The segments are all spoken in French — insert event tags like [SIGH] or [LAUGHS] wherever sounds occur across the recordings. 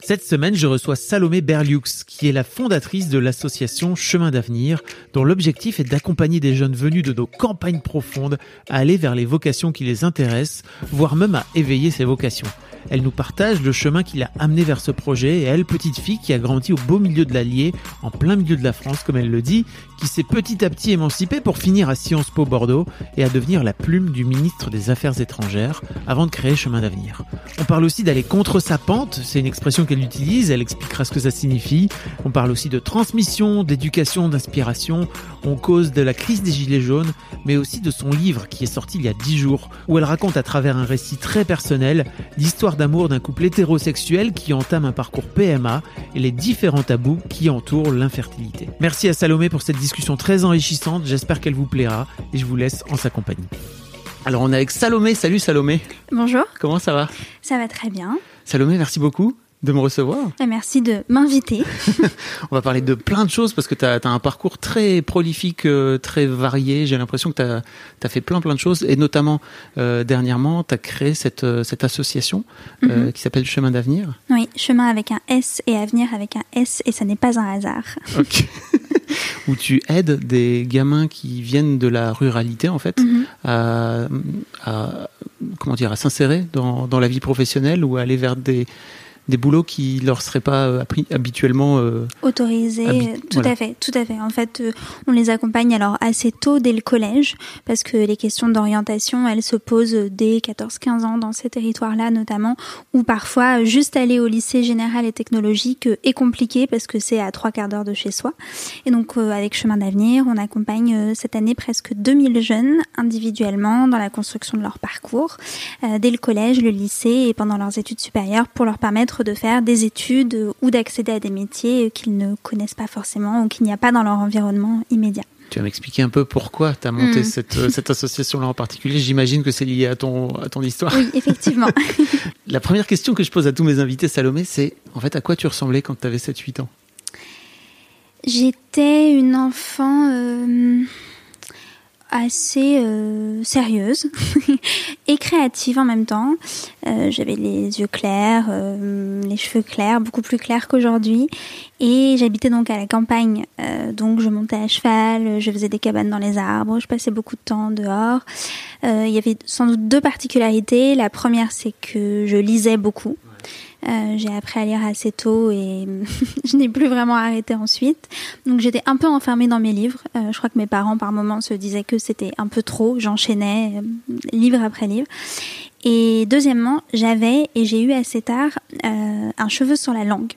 Cette semaine, je reçois Salomé Berliux, qui est la fondatrice de l'association Chemin d'avenir, dont l'objectif est d'accompagner des jeunes venus de nos campagnes profondes à aller vers les vocations qui les intéressent, voire même à éveiller ces vocations. Elle nous partage le chemin qui l'a amené vers ce projet et elle, petite fille qui a grandi au beau milieu de l'Allier, en plein milieu de la France comme elle le dit, qui s'est petit à petit émancipée pour finir à Sciences Po Bordeaux et à devenir la plume du ministre des Affaires étrangères avant de créer Chemin d'avenir. On parle aussi d'aller contre sa pente, c'est une expression qu'elle utilise, elle expliquera ce que ça signifie. On parle aussi de transmission, d'éducation, d'inspiration, on cause de la crise des Gilets jaunes, mais aussi de son livre qui est sorti il y a dix jours, où elle raconte à travers un récit très personnel l'histoire d'amour d'un couple hétérosexuel qui entame un parcours PMA et les différents tabous qui entourent l'infertilité. Merci à Salomé pour cette discussion très enrichissante, j'espère qu'elle vous plaira et je vous laisse en sa compagnie. Alors on est avec Salomé, salut Salomé. Bonjour. Comment ça va? Ça va très bien. Salomé, merci beaucoup de me recevoir. Et merci de m'inviter. [LAUGHS] On va parler de plein de choses parce que tu as, un parcours très prolifique, euh, très varié. J'ai l'impression que tu as, fait plein plein de choses et notamment euh, dernièrement, tu as créé cette, euh, cette association Mhm. qui s'appelle Chemin d'avenir. Oui, chemin avec un S et avenir avec un S et ça n'est pas un hasard. Ok. [LAUGHS] Où tu aides des gamins qui viennent de la ruralité en fait Mhm. à, à- comment dire à s'insérer dans, dans la vie professionnelle ou à aller vers des des boulots qui leur seraient pas euh, appris habituellement euh, Autorisé, Habi- tout voilà. à fait, tout à fait. En fait, euh, on les accompagne alors assez tôt dès le collège, parce que les questions d'orientation, elles se posent dès 14-15 ans dans ces territoires-là notamment, ou parfois euh, juste aller au lycée général et technologique euh, est compliqué parce que c'est à trois quarts d'heure de chez soi. Et donc euh, avec Chemin d'avenir, on accompagne euh, cette année presque 2000 jeunes individuellement dans la construction de leur parcours, euh, dès le collège, le lycée et pendant leurs études supérieures pour leur permettre de faire des études ou d'accéder à des métiers qu'ils ne connaissent pas forcément ou qu'il n'y a pas dans leur environnement immédiat. Tu vas m'expliquer un peu pourquoi tu as monté Mm. cette, euh, cette association-là en particulier. J'imagine que c'est lié à ton, à ton histoire. Oui, effectivement. [LAUGHS] La première question que je pose à tous mes invités, Salomé, c'est en fait à quoi tu ressemblais quand tu avais 7-8 ans? J'étais une enfant euh, assez euh, sérieuse [LAUGHS] et créative en même temps. Euh, J'avais les yeux clairs, euh, les cheveux clairs, beaucoup plus clairs qu'aujourd'hui. Et j'habitais donc à la campagne, donc je montais à cheval, je faisais des cabanes dans les arbres, je passais beaucoup de temps dehors. Il y avait sans doute deux particularités. La première, c'est que je lisais beaucoup. Euh, j'ai appris à lire assez tôt et [LAUGHS] je n'ai plus vraiment arrêté ensuite. Donc j'étais un peu enfermée dans mes livres. Euh, je crois que mes parents par moments se disaient que c'était un peu trop. J'enchaînais euh, livre après livre. Et deuxièmement, j'avais et j'ai eu assez tard un cheveu sur la langue.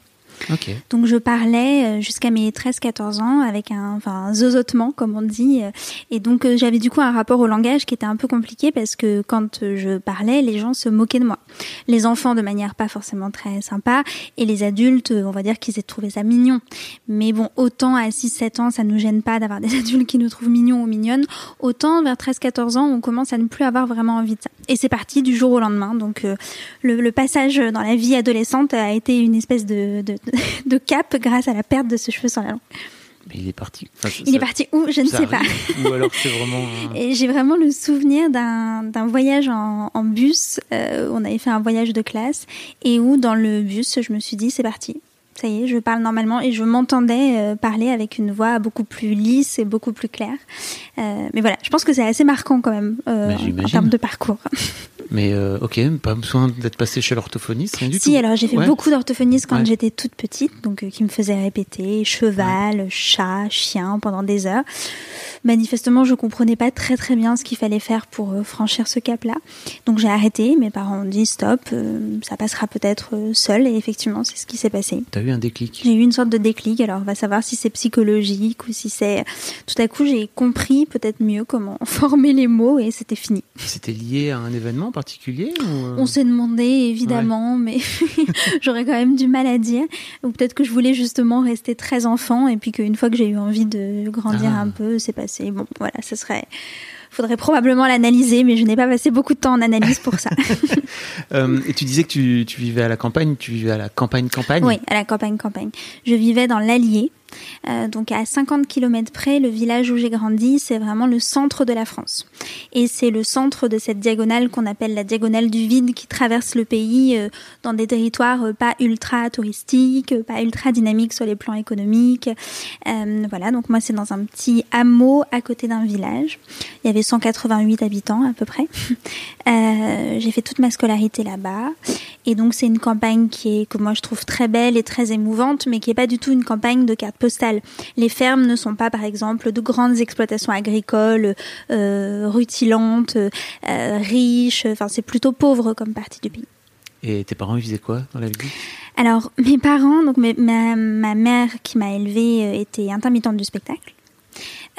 Ok. Donc je parlais euh, jusqu'à mes 13-14 ans avec un, enfin, un zozotement comme on dit. euh, Et donc euh, j'avais du coup un rapport au langage qui était un peu compliqué parce que quand je parlais, les gens se moquaient de moi. Les enfants de manière pas forcément très sympa et les adultes, on va dire qu'ils aient trouvé ça mignon. Mais bon, autant à 6-7 ans, ça nous gêne pas d'avoir [LAUGHS] des adultes qui nous trouvent mignons ou mignonnes. Autant vers 13-14 ans, on commence à ne plus avoir vraiment envie de ça. Et c'est parti du jour au lendemain. Donc le, le passage dans la vie adolescente a été une espèce de, de, de cap grâce à la perte de ce cheveu sur la langue. Mais il est parti. il est parti où Je ne sais pas. Ou alors c'est vraiment. Et j'ai vraiment le souvenir d'un voyage en, en bus. Euh, on avait fait un voyage de classe et où dans le bus, je me suis dit c'est parti ça y est, je parle normalement et je m'entendais euh, parler avec une voix beaucoup plus lisse et beaucoup plus claire. Euh, mais voilà, je pense que c'est assez marquant quand même euh, en, termes de parcours. [LAUGHS] Mais ok, pas besoin d'être passé chez l'orthophoniste, rien du tout. Si, alors j'ai fait beaucoup d'orthophonistes quand j'étais toute petite, donc qui me faisaient répéter cheval, chat, chien pendant des heures manifestement, je comprenais pas très très bien ce qu'il fallait faire pour euh, franchir ce cap-là. Donc j'ai arrêté. Mes parents ont dit stop, euh, ça passera peut-être euh, seul. Et effectivement, c'est ce qui s'est passé. T'as eu un déclic? J'ai eu une sorte de déclic. Alors on va savoir si c'est psychologique ou si c'est. Tout à coup, j'ai compris peut-être mieux comment [LAUGHS] former les mots et c'était fini. C'était lié à un événement particulier On s'est demandé évidemment, mais [LAUGHS] j'aurais quand même du mal à dire. Ou peut-être que je voulais justement rester très enfant et puis qu'une fois que j'ai eu envie de grandir ah. un peu, c'est passé bon, voilà, ce serait. Faudrait probablement l'analyser, mais je n'ai pas passé beaucoup de temps en analyse pour ça. [LAUGHS] Euh, et tu disais que tu, tu, vivais à la campagne, tu vivais à la campagne campagne. Oui, à la campagne campagne. Je vivais dans l'Allier, euh, donc à 50 km près, le village où j'ai grandi, c'est vraiment le centre de la France. Et c'est le centre de cette diagonale qu'on appelle la diagonale du vide qui traverse le pays euh, dans des territoires euh, pas ultra touristiques, pas ultra dynamiques sur les plans économiques. voilà, donc moi c'est dans un petit hameau à côté d'un village. Il y avait 188 habitants à peu près. [LAUGHS] j'ai fait toute ma scolarité là-bas. Et donc c'est une campagne qui est, que moi je trouve très belle et très émouvante, mais qui est pas du tout une campagne de carte postale. Les fermes ne sont pas, par exemple, de grandes exploitations agricoles euh, rutilantes, euh, riches. Enfin, c'est plutôt pauvre comme partie du pays. Et tes parents, ils faisaient quoi dans la vie Alors, mes parents, donc ma, ma mère qui m'a élevée euh, était intermittente du spectacle.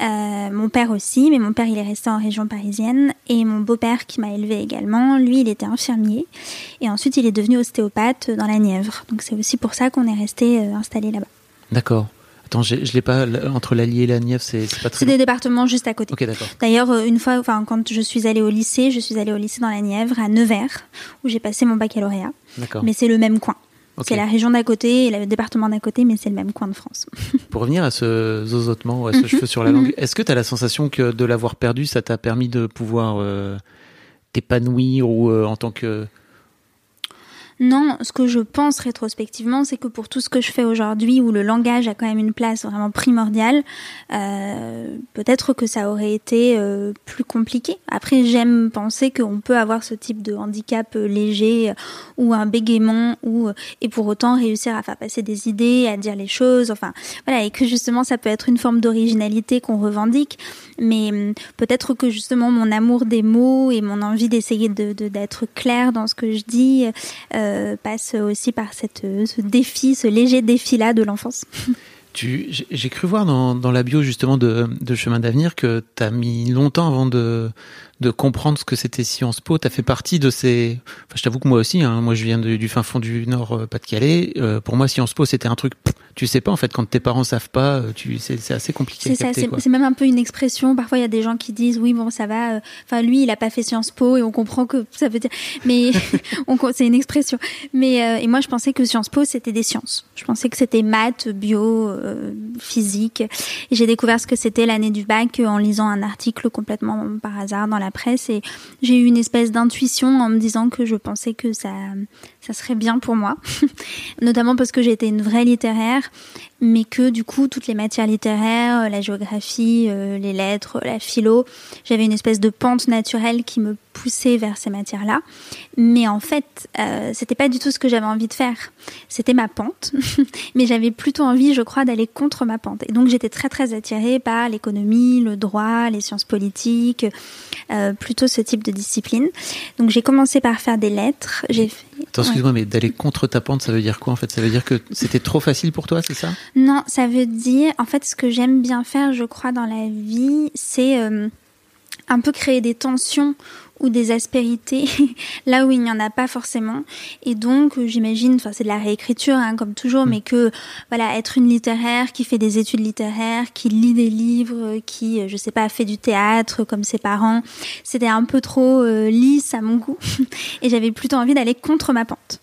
Euh, mon père aussi, mais mon père il est resté en région parisienne. Et mon beau-père qui m'a élevé également, lui il était infirmier. Et ensuite il est devenu ostéopathe dans la Nièvre. Donc c'est aussi pour ça qu'on est resté euh, installé là-bas. D'accord. Attends, je l'ai pas entre l'Allier et la Nièvre, c'est pas très. C'est des départements juste à côté. D'ailleurs, euh, une fois, enfin, quand je suis allée au lycée, je suis allée au lycée dans la Nièvre à Nevers, où j'ai passé mon baccalauréat. D'accord. Mais c'est le même coin. C'est la région d'à côté et le département d'à côté, mais c'est le même coin de France. [LAUGHS] Pour revenir à ce zozotement ou à ce cheveu sur la langue, est-ce que tu as la sensation que de l'avoir perdu, ça t'a permis de pouvoir euh, t'épanouir ou euh, en tant que non, ce que je pense rétrospectivement, c'est que pour tout ce que je fais aujourd'hui, où le langage a quand même une place vraiment primordiale, euh, peut-être que ça aurait été euh, plus compliqué. Après, j'aime penser qu'on peut avoir ce type de handicap euh, léger ou un bégaiement, ou et pour autant réussir à faire passer des idées, à dire les choses. Enfin, voilà, et que justement, ça peut être une forme d'originalité qu'on revendique. Mais hum, peut-être que justement, mon amour des mots et mon envie d'essayer de d'être clair dans ce que je dis. Euh, passe aussi par cette, ce défi, ce léger défi-là de l'enfance. [LAUGHS] J'ai cru voir dans, dans, la bio justement de, de Chemin d'avenir que tu as mis longtemps avant de, de comprendre ce que c'était Sciences Po. Tu as fait partie de ces... Enfin, je t'avoue que moi aussi, hein, moi je viens du fin fond du Nord, euh, Pas-de-Calais. Euh, pour moi, Sciences Po, c'était un truc... tu sais pas, en fait, quand tes parents savent pas, euh, tu c'est assez compliqué. C'est même un peu une expression. Parfois, il y a des gens qui disent, oui, bon, ça va. Enfin, lui, il a pas fait Sciences Po et on comprend que ça veut dire... Mais [LAUGHS] c'est une expression. Mais et moi, je pensais que Sciences Po, c'était des sciences. Je pensais que c'était maths, bio, physique. Et j'ai découvert ce que c'était l'année du bac en lisant un article complètement par hasard dans la presse et j'ai eu une espèce d'intuition en me disant que je pensais que ça, ça serait bien pour moi, [LAUGHS] notamment parce que j'étais une vraie littéraire mais que du coup toutes les matières littéraires, euh, la géographie, euh, les lettres, la philo, j'avais une espèce de pente naturelle qui me poussait vers ces matières-là. Mais en fait, euh, c'était pas du tout ce que j'avais envie de faire. C'était ma pente, [LAUGHS] mais j'avais plutôt envie, je crois, d'aller contre ma pente. Et donc j'étais très très attirée par l'économie, le droit, les sciences politiques, plutôt ce type de discipline. Donc j'ai commencé par faire des lettres. J'ai Attends, excuse-moi, mais d'aller contre ta pente, ça veut dire quoi en fait? Ça veut dire que c'était trop facile pour toi, c'est ça? Non, ça veut dire, en fait, ce que j'aime bien faire, je crois, dans la vie, c'est euh, un peu créer des tensions ou des aspérités [LAUGHS] là où il n'y en a pas forcément. Et donc, j'imagine, enfin, c'est de la réécriture, hein, comme toujours, mm. mais que, voilà, être une littéraire qui fait des études littéraires, qui lit des livres, qui, je sais pas, fait du théâtre comme ses parents, c'était un peu trop euh, lisse à mon goût. [LAUGHS] et j'avais plutôt envie d'aller contre ma pente.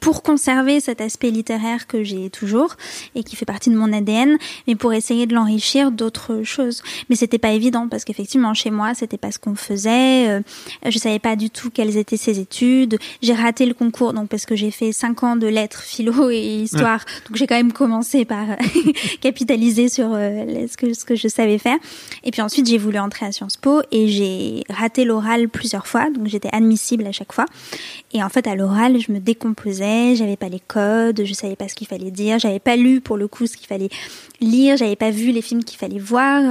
Pour conserver cet aspect littéraire que j'ai toujours et qui fait partie de mon ADN, mais pour essayer de l'enrichir d'autres choses. Mais c'était pas évident parce qu'effectivement, chez moi, c'était pas ce qu'on faisait. Euh, je savais pas du tout quelles étaient ses études. J'ai raté le concours, donc parce que j'ai fait cinq ans de lettres, philo [LAUGHS] et histoire. Donc j'ai quand même commencé par [LAUGHS] capitaliser sur euh, ce que ce que je savais faire. Et puis ensuite, j'ai voulu entrer à Sciences Po et j'ai raté l'oral plusieurs fois, donc j'étais admissible à chaque fois. Et en fait, à l'oral, je me décomposais, j'avais pas les codes, je savais pas ce qu'il fallait dire, j'avais pas lu pour le coup ce qu'il fallait lire, j'avais pas vu les films qu'il fallait voir.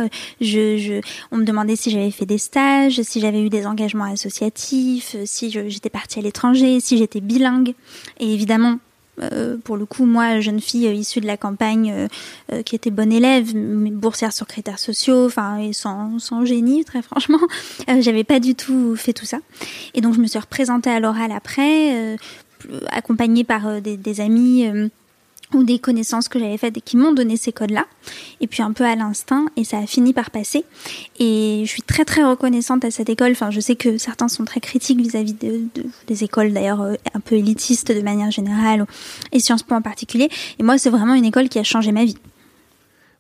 Je, je, on me demandait si j'avais fait des stages, si j'avais eu des engagements associatifs, si j'étais partie à l'étranger, si j'étais bilingue. Et évidemment, euh, pour le coup, moi, jeune fille euh, issue de la campagne, euh, qui était bonne élève, boursière sur critères sociaux, enfin, et sans, sans génie, très franchement, [LAUGHS] j'avais pas du tout fait tout ça. Et donc, je me suis représentée à l'oral après, accompagnée par des, des amis ou des connaissances que j'avais faites et qui m'ont donné ces codes-là, et puis un peu à l'instinct, et ça a fini par passer. Et je suis très très reconnaissante à cette école. Enfin, je sais que certains sont très critiques vis-à-vis de, des écoles d'ailleurs euh, un peu élitistes de manière générale, et Sciences Po en particulier. Et moi, c'est vraiment une école qui a changé ma vie.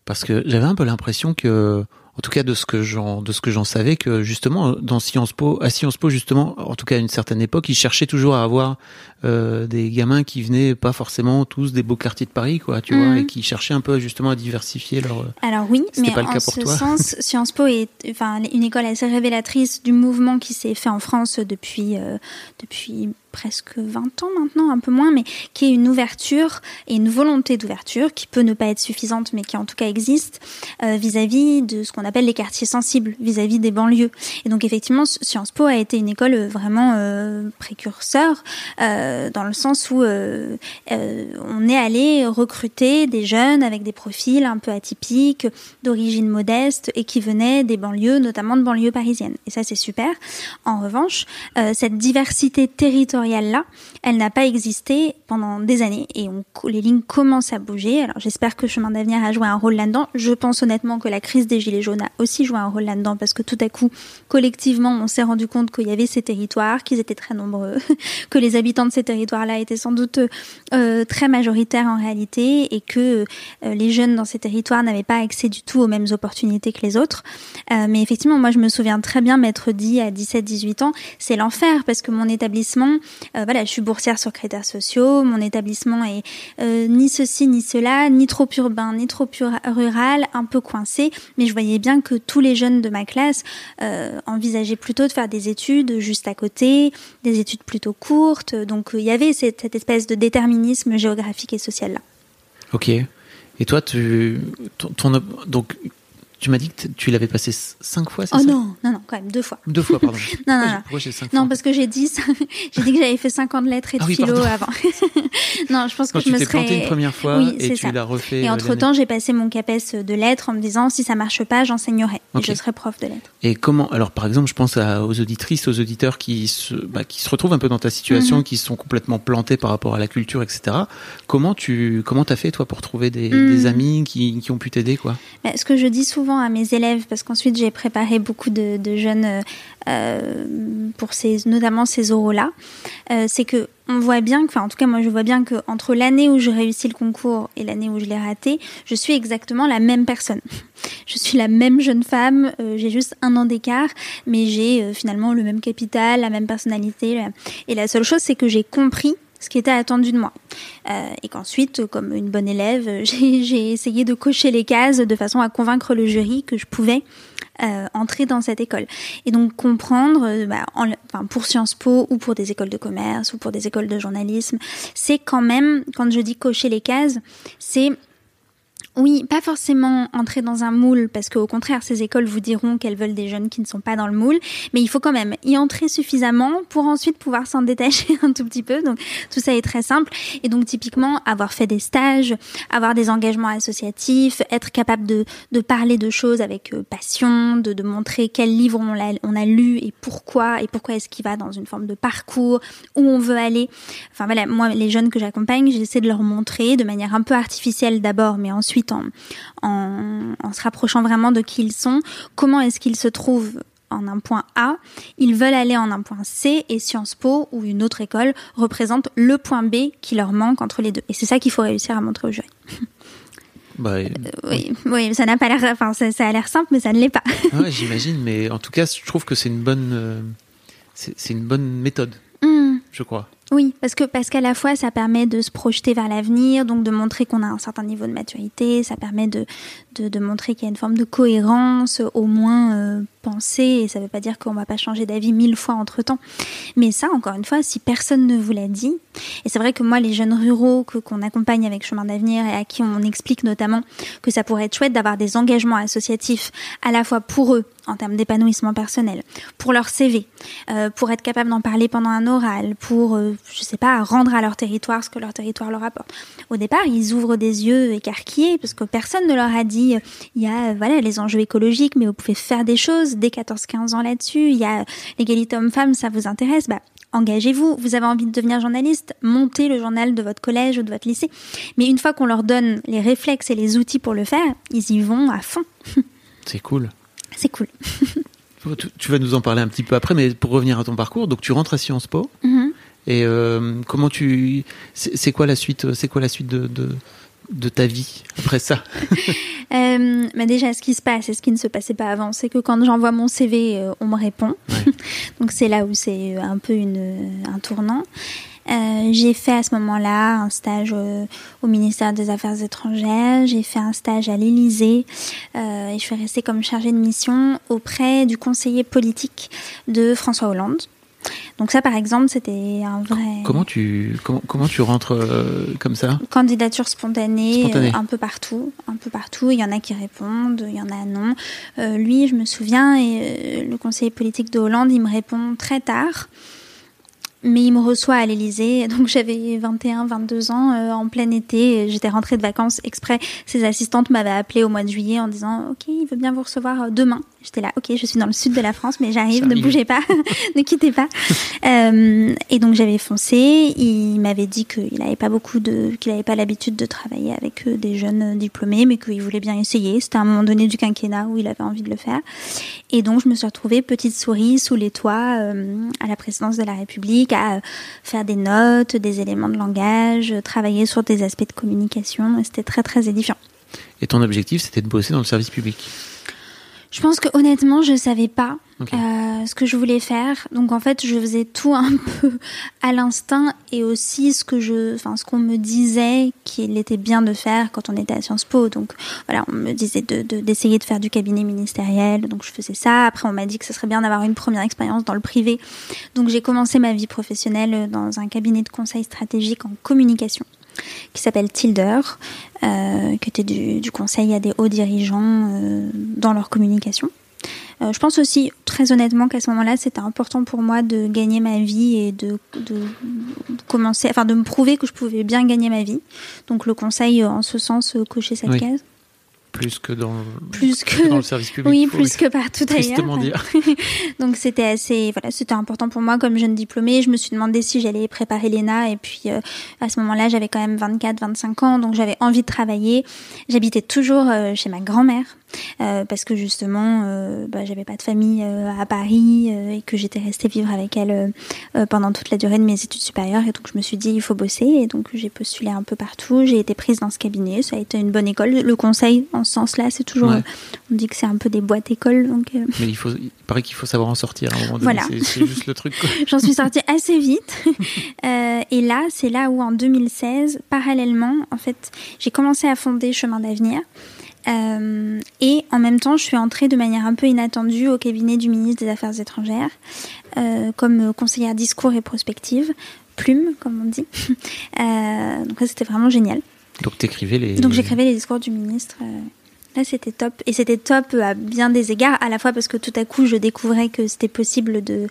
Parce que j'avais un peu l'impression que en tout cas de ce que j'en de ce que j'en savais que justement dans Sciences Po à Sciences Po justement en tout cas à une certaine époque ils cherchaient toujours à avoir euh, des gamins qui venaient pas forcément tous des beaux quartiers de Paris quoi tu vois mhm. et qui cherchaient un peu justement à diversifier leur alors oui mais pas le cas en ce sens [LAUGHS] Sciences Po est enfin une école assez révélatrice du mouvement qui s'est fait en France depuis euh, depuis presque 20 ans maintenant, un peu moins, mais qui est une ouverture et une volonté d'ouverture qui peut ne pas être suffisante, mais qui en tout cas existe euh, vis-à-vis de ce qu'on appelle les quartiers sensibles, vis-à-vis des banlieues. Et donc effectivement, Sciences Po a été une école vraiment euh, précurseur euh, dans le sens où euh, euh, on est allé recruter des jeunes avec des profils un peu atypiques, d'origine modeste et qui venaient des banlieues, notamment de banlieues parisiennes. Et ça, c'est super. En revanche, cette diversité territoriale là, elle n'a pas existé pendant des années et on, les lignes commencent à bouger. Alors j'espère que Chemin d'avenir a joué un rôle là-dedans. Je pense honnêtement que la crise des Gilets jaunes a aussi joué un rôle là-dedans parce que tout à coup, collectivement, on s'est rendu compte qu'il y avait ces territoires, qu'ils étaient très nombreux, [LAUGHS] que les habitants de ces territoires-là étaient sans doute euh, très majoritaires en réalité et que euh, les jeunes dans ces territoires n'avaient pas accès du tout aux mêmes opportunités que les autres. Euh, mais effectivement, moi je me souviens très bien m'être dit à 17-18 ans, c'est l'enfer parce que mon établissement euh, voilà, je suis boursière sur critères sociaux, mon établissement est euh, ni ceci ni cela, ni trop urbain, ni trop rural, un peu coincé, mais je voyais bien que tous les jeunes de ma classe euh, envisageaient plutôt de faire des études juste à côté, des études plutôt courtes, donc il y avait cette, espèce de déterminisme géographique et social là. Ok. Et toi, tu, ton donc tu m'as dit que tu l'avais passé cinq fois, c'est oh ça non, non, non, quand même deux fois. Deux fois, pardon. [LAUGHS] non, non, non. Pourquoi j'ai cinq Non, parce que j'ai dit, [LAUGHS] j'ai dit que j'avais fait 50 lettres et de ah philo avant. [LAUGHS] non, je pense que je me serais. planté une première fois oui, et tu l'as refait. Et euh, entre temps, j'ai passé mon CAPES de lettres en me disant si ça marche pas, j'enseignerai. Et je serai prof de lettres. Et comment Alors, par exemple, je pense aux auditrices, aux auditeurs qui se, bah, qui se retrouvent un peu dans ta situation, mhm. qui sont complètement plantés par rapport à la culture, etc. Comment tu, comment t'as fait toi pour trouver des, des mhm. amis qui, qui ont pu t'aider, quoi? Bah, Ce que je dis souvent à mes élèves parce qu'ensuite j'ai préparé beaucoup de, jeunes euh, euh, pour ces, notamment ces oraux-là, euh, c'est que on voit bien, enfin en tout cas moi je vois bien que entre l'année où je réussis le concours et l'année où je l'ai raté, je suis exactement la même personne. [LAUGHS] Je suis la même jeune femme, j'ai juste un an d'écart, mais j'ai finalement le même capital, la même personnalité. Et la seule chose c'est que j'ai compris ce qui était attendu de moi. Euh, et qu'ensuite, comme une bonne élève, [LAUGHS] j'ai essayé de cocher les cases de façon à convaincre le jury que je pouvais euh, entrer dans cette école. Et donc comprendre, euh, bah, pour Sciences Po ou pour des écoles de commerce ou pour des écoles de journalisme, c'est quand même, quand je dis cocher les cases, c'est Oui, pas forcément entrer dans un moule, parce qu'au contraire, ces écoles vous diront qu'elles veulent des jeunes qui ne sont pas dans le moule, mais il faut quand même y entrer suffisamment pour ensuite pouvoir s'en détacher [LAUGHS] un tout petit peu. Donc tout ça est très simple. Et donc typiquement, avoir fait des stages, avoir des engagements associatifs, être capable de, de parler de choses avec euh, passion, de, de montrer quel livre on a, on a lu et pourquoi, et pourquoi est-ce qu'il va dans une forme de parcours, où on veut aller. Enfin voilà, moi, les jeunes que j'accompagne, j'essaie de leur montrer de manière un peu artificielle d'abord, mais ensuite en, se rapprochant vraiment de qui ils sont, comment est-ce qu'ils se trouvent en un point A, ils veulent aller en un point C et Sciences Po ou une autre école représente le point B qui leur manque entre les deux. Et c'est ça qu'il faut réussir à montrer au jury. [LAUGHS] Bah, euh, oui, oui, ça n'a pas l'air, enfin, ça, a l'air simple, mais ça ne l'est pas. [LAUGHS] ouais, j'imagine, mais en tout cas, je trouve que c'est une bonne, euh, c'est une bonne méthode, hmm. je crois. Oui, parce que parce qu'à la fois ça permet de se projeter vers l'avenir, donc de montrer qu'on a un certain niveau de maturité, ça permet de de, montrer qu'il y a une forme de cohérence, au moins euh, pensée, et ça ne veut pas dire qu'on va pas changer d'avis mille fois entre temps. Mais ça, encore une fois, si personne ne vous l'a dit, et c'est vrai que moi, les jeunes ruraux que qu'on accompagne avec Chemin d'avenir et à qui on explique notamment que ça pourrait être chouette d'avoir des engagements associatifs à la fois pour eux en termes d'épanouissement personnel, pour leur CV, euh, pour être capable d'en parler pendant un oral, pour euh, je sais pas, rendre à leur territoire ce que leur territoire leur apporte. Au départ, ils ouvrent des yeux écarquillés parce que personne ne leur a dit il y a voilà les enjeux écologiques, mais vous pouvez faire des choses dès 14-15 ans là-dessus. Il y a l'égalité homme-femme, ça vous intéresse, bah engagez-vous. Vous avez envie de devenir journaliste, montez le journal de votre collège ou de votre lycée. Mais une fois qu'on leur donne les réflexes et les outils pour le faire, ils y vont à fond. [LAUGHS] C'est cool. C'est cool. [LAUGHS] tu vas nous en parler un petit peu après, mais pour revenir à ton parcours, donc tu rentres à Sciences Po. Mm-hmm. Et euh, comment tu, c'est quoi la suite, c'est quoi la suite de, de, ta vie après ça? [LAUGHS] Euh, mais déjà, ce qui se passe et ce qui ne se passait pas avant, c'est que quand j'envoie mon CV, euh, on me répond. [LAUGHS] Donc c'est là où c'est un peu une, un tournant. j'ai fait à ce moment-là un stage au ministère des Affaires étrangères, j'ai fait un stage à l'Élysée et je suis restée comme chargée de mission auprès du conseiller politique de François Hollande. Donc ça, par exemple, c'était un vrai. Comment tu comment, comment tu rentres euh, comme ça? Candidature spontanée, euh, un peu partout, un peu partout. Il y en a qui répondent, il y en a non. Euh, lui, je me souviens, et le conseiller politique de Hollande, il me répond très tard mais il me reçoit à l'Elysée. [LAUGHS] Donc j'avais 21, 22 ans en plein été. J'étais rentrée de vacances exprès. Ses assistantes m'avaient appelé au mois de juillet en disant OK, il veut bien vous recevoir demain. J'étais là, OK, je suis dans le sud de la France, mais j'arrive, ne bougez pas, [LAUGHS] ne quittez pas. [LAUGHS] Euh, et donc j'avais foncé. Il m'avait dit qu'il n'avait pas beaucoup de, qu'il n'avait pas l'habitude de travailler avec des jeunes diplômés, mais qu'il voulait bien essayer. C'était à un moment donné du quinquennat où il avait envie de le faire. Et donc je me suis retrouvée petite souris sous les toits à la présidence de la République à faire des notes, des éléments de langage, travailler sur des aspects de communication. C'était très très édifiant. Et ton objectif, c'était de bosser dans le service public? Je pense que honnêtement, je savais pas euh, ce que je voulais faire. Donc en fait, je faisais tout un [LAUGHS] peu à l'instinct et aussi ce que je, enfin ce qu'on me disait qu'il était bien de faire quand on était à Sciences Po. Donc voilà, on me disait de d'essayer de, faire du cabinet ministériel. Donc je faisais ça. Après, on m'a dit que ce serait bien d'avoir une première expérience dans le privé. Donc j'ai commencé ma vie professionnelle dans un cabinet de conseil stratégique en communication qui s'appelle Tilder, euh, qui était du, conseil à des hauts dirigeants euh, dans leur communication. Euh, je pense aussi, très honnêtement, qu'à ce moment-là, c'était important pour moi de gagner ma vie et de, commencer, enfin, de me prouver que je pouvais bien gagner ma vie. Donc, le conseil, en ce sens, cocher cette case plus que dans, plus [LAUGHS] que, dans le service public. Oui, plus que partout [LAUGHS] ailleurs. dire. [LAUGHS] Donc c'était assez, voilà, c'était important pour moi comme jeune diplômée. Je me suis demandé si j'allais préparer l'ENA et puis euh, à ce moment-là, j'avais quand même 24, 25 ans, donc j'avais envie de travailler. J'habitais toujours euh, chez ma grand-mère euh, parce que justement, euh, bah, j'avais pas de famille euh, à Paris et que j'étais restée vivre avec elle pendant toute la durée de mes études supérieures. Et donc je me suis dit, il faut bosser. Et donc j'ai postulé un peu partout. J'ai été prise dans ce cabinet. Ça a été une bonne école. Le conseil, en ce sens-là, c'est toujours. on dit que c'est un peu des boîtes écoles. Donc, Mais il, faut, il paraît qu'il faut savoir en sortir à un moment donné. Voilà. C'est juste le truc. [LAUGHS] J'en suis sortie assez vite. [LAUGHS] et là, c'est là où en 2016, parallèlement, en fait, j'ai commencé à fonder Chemin d'avenir. Euh, et en même temps, je suis entrée de manière un peu inattendue au cabinet du ministre des Affaires étrangères euh, comme conseillère discours et prospective, plume, comme on dit. [LAUGHS] Euh, donc ça, c'était vraiment génial. Donc t'écrivais les. Donc j'écrivais les discours du ministre. Là, c'était top. Et c'était top à bien des égards, à la fois parce que tout à coup, je découvrais que c'était possible de,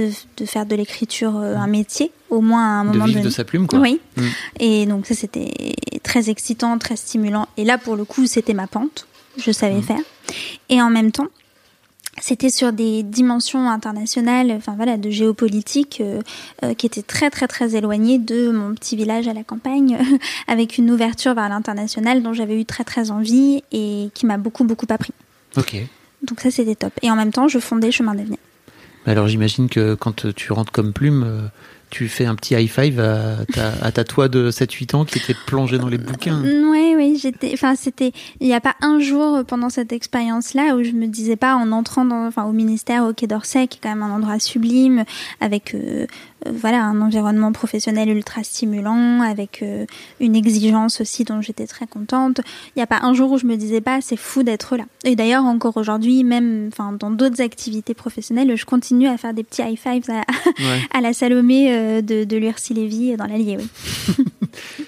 de, de, faire de l'écriture un métier, au moins à un moment de vivre de sa plume, quoi. Oui. Mm. Et donc, ça, c'était très excitant, très stimulant. Et là, pour le coup, c'était ma pente. Je savais mm. faire. Et en même temps, c'était sur des dimensions internationales, enfin voilà, de géopolitique euh, euh, qui étaient très très très éloignées de mon petit village à la campagne, [LAUGHS] avec une ouverture vers l'international dont j'avais eu très très envie et qui m'a beaucoup beaucoup appris. Ok. Donc ça c'était top. Et en même temps, je fondais Chemin d'avenir. Alors j'imagine que quand tu rentres comme plume, euh, tu fais un petit high five à ta, à toi de 7-8 ans qui était plongée dans les bouquins. Oui, oui, j'étais, enfin, c'était, il n'y a pas un jour pendant cette expérience-là où je me disais pas en entrant dans, enfin, au ministère, au Quai d'Orsay, qui est quand même un endroit sublime, avec euh, euh, voilà un environnement professionnel ultra stimulant avec euh, une exigence aussi dont j'étais très contente. Il n'y a pas un jour où je me disais pas c'est fou d'être là. Et d'ailleurs encore aujourd'hui, même enfin dans d'autres activités professionnelles, je continue à faire des petits high fives à, [LAUGHS] la Salomé euh, de, de l'Ursi Lévy dans l'Allier. Oui. [LAUGHS]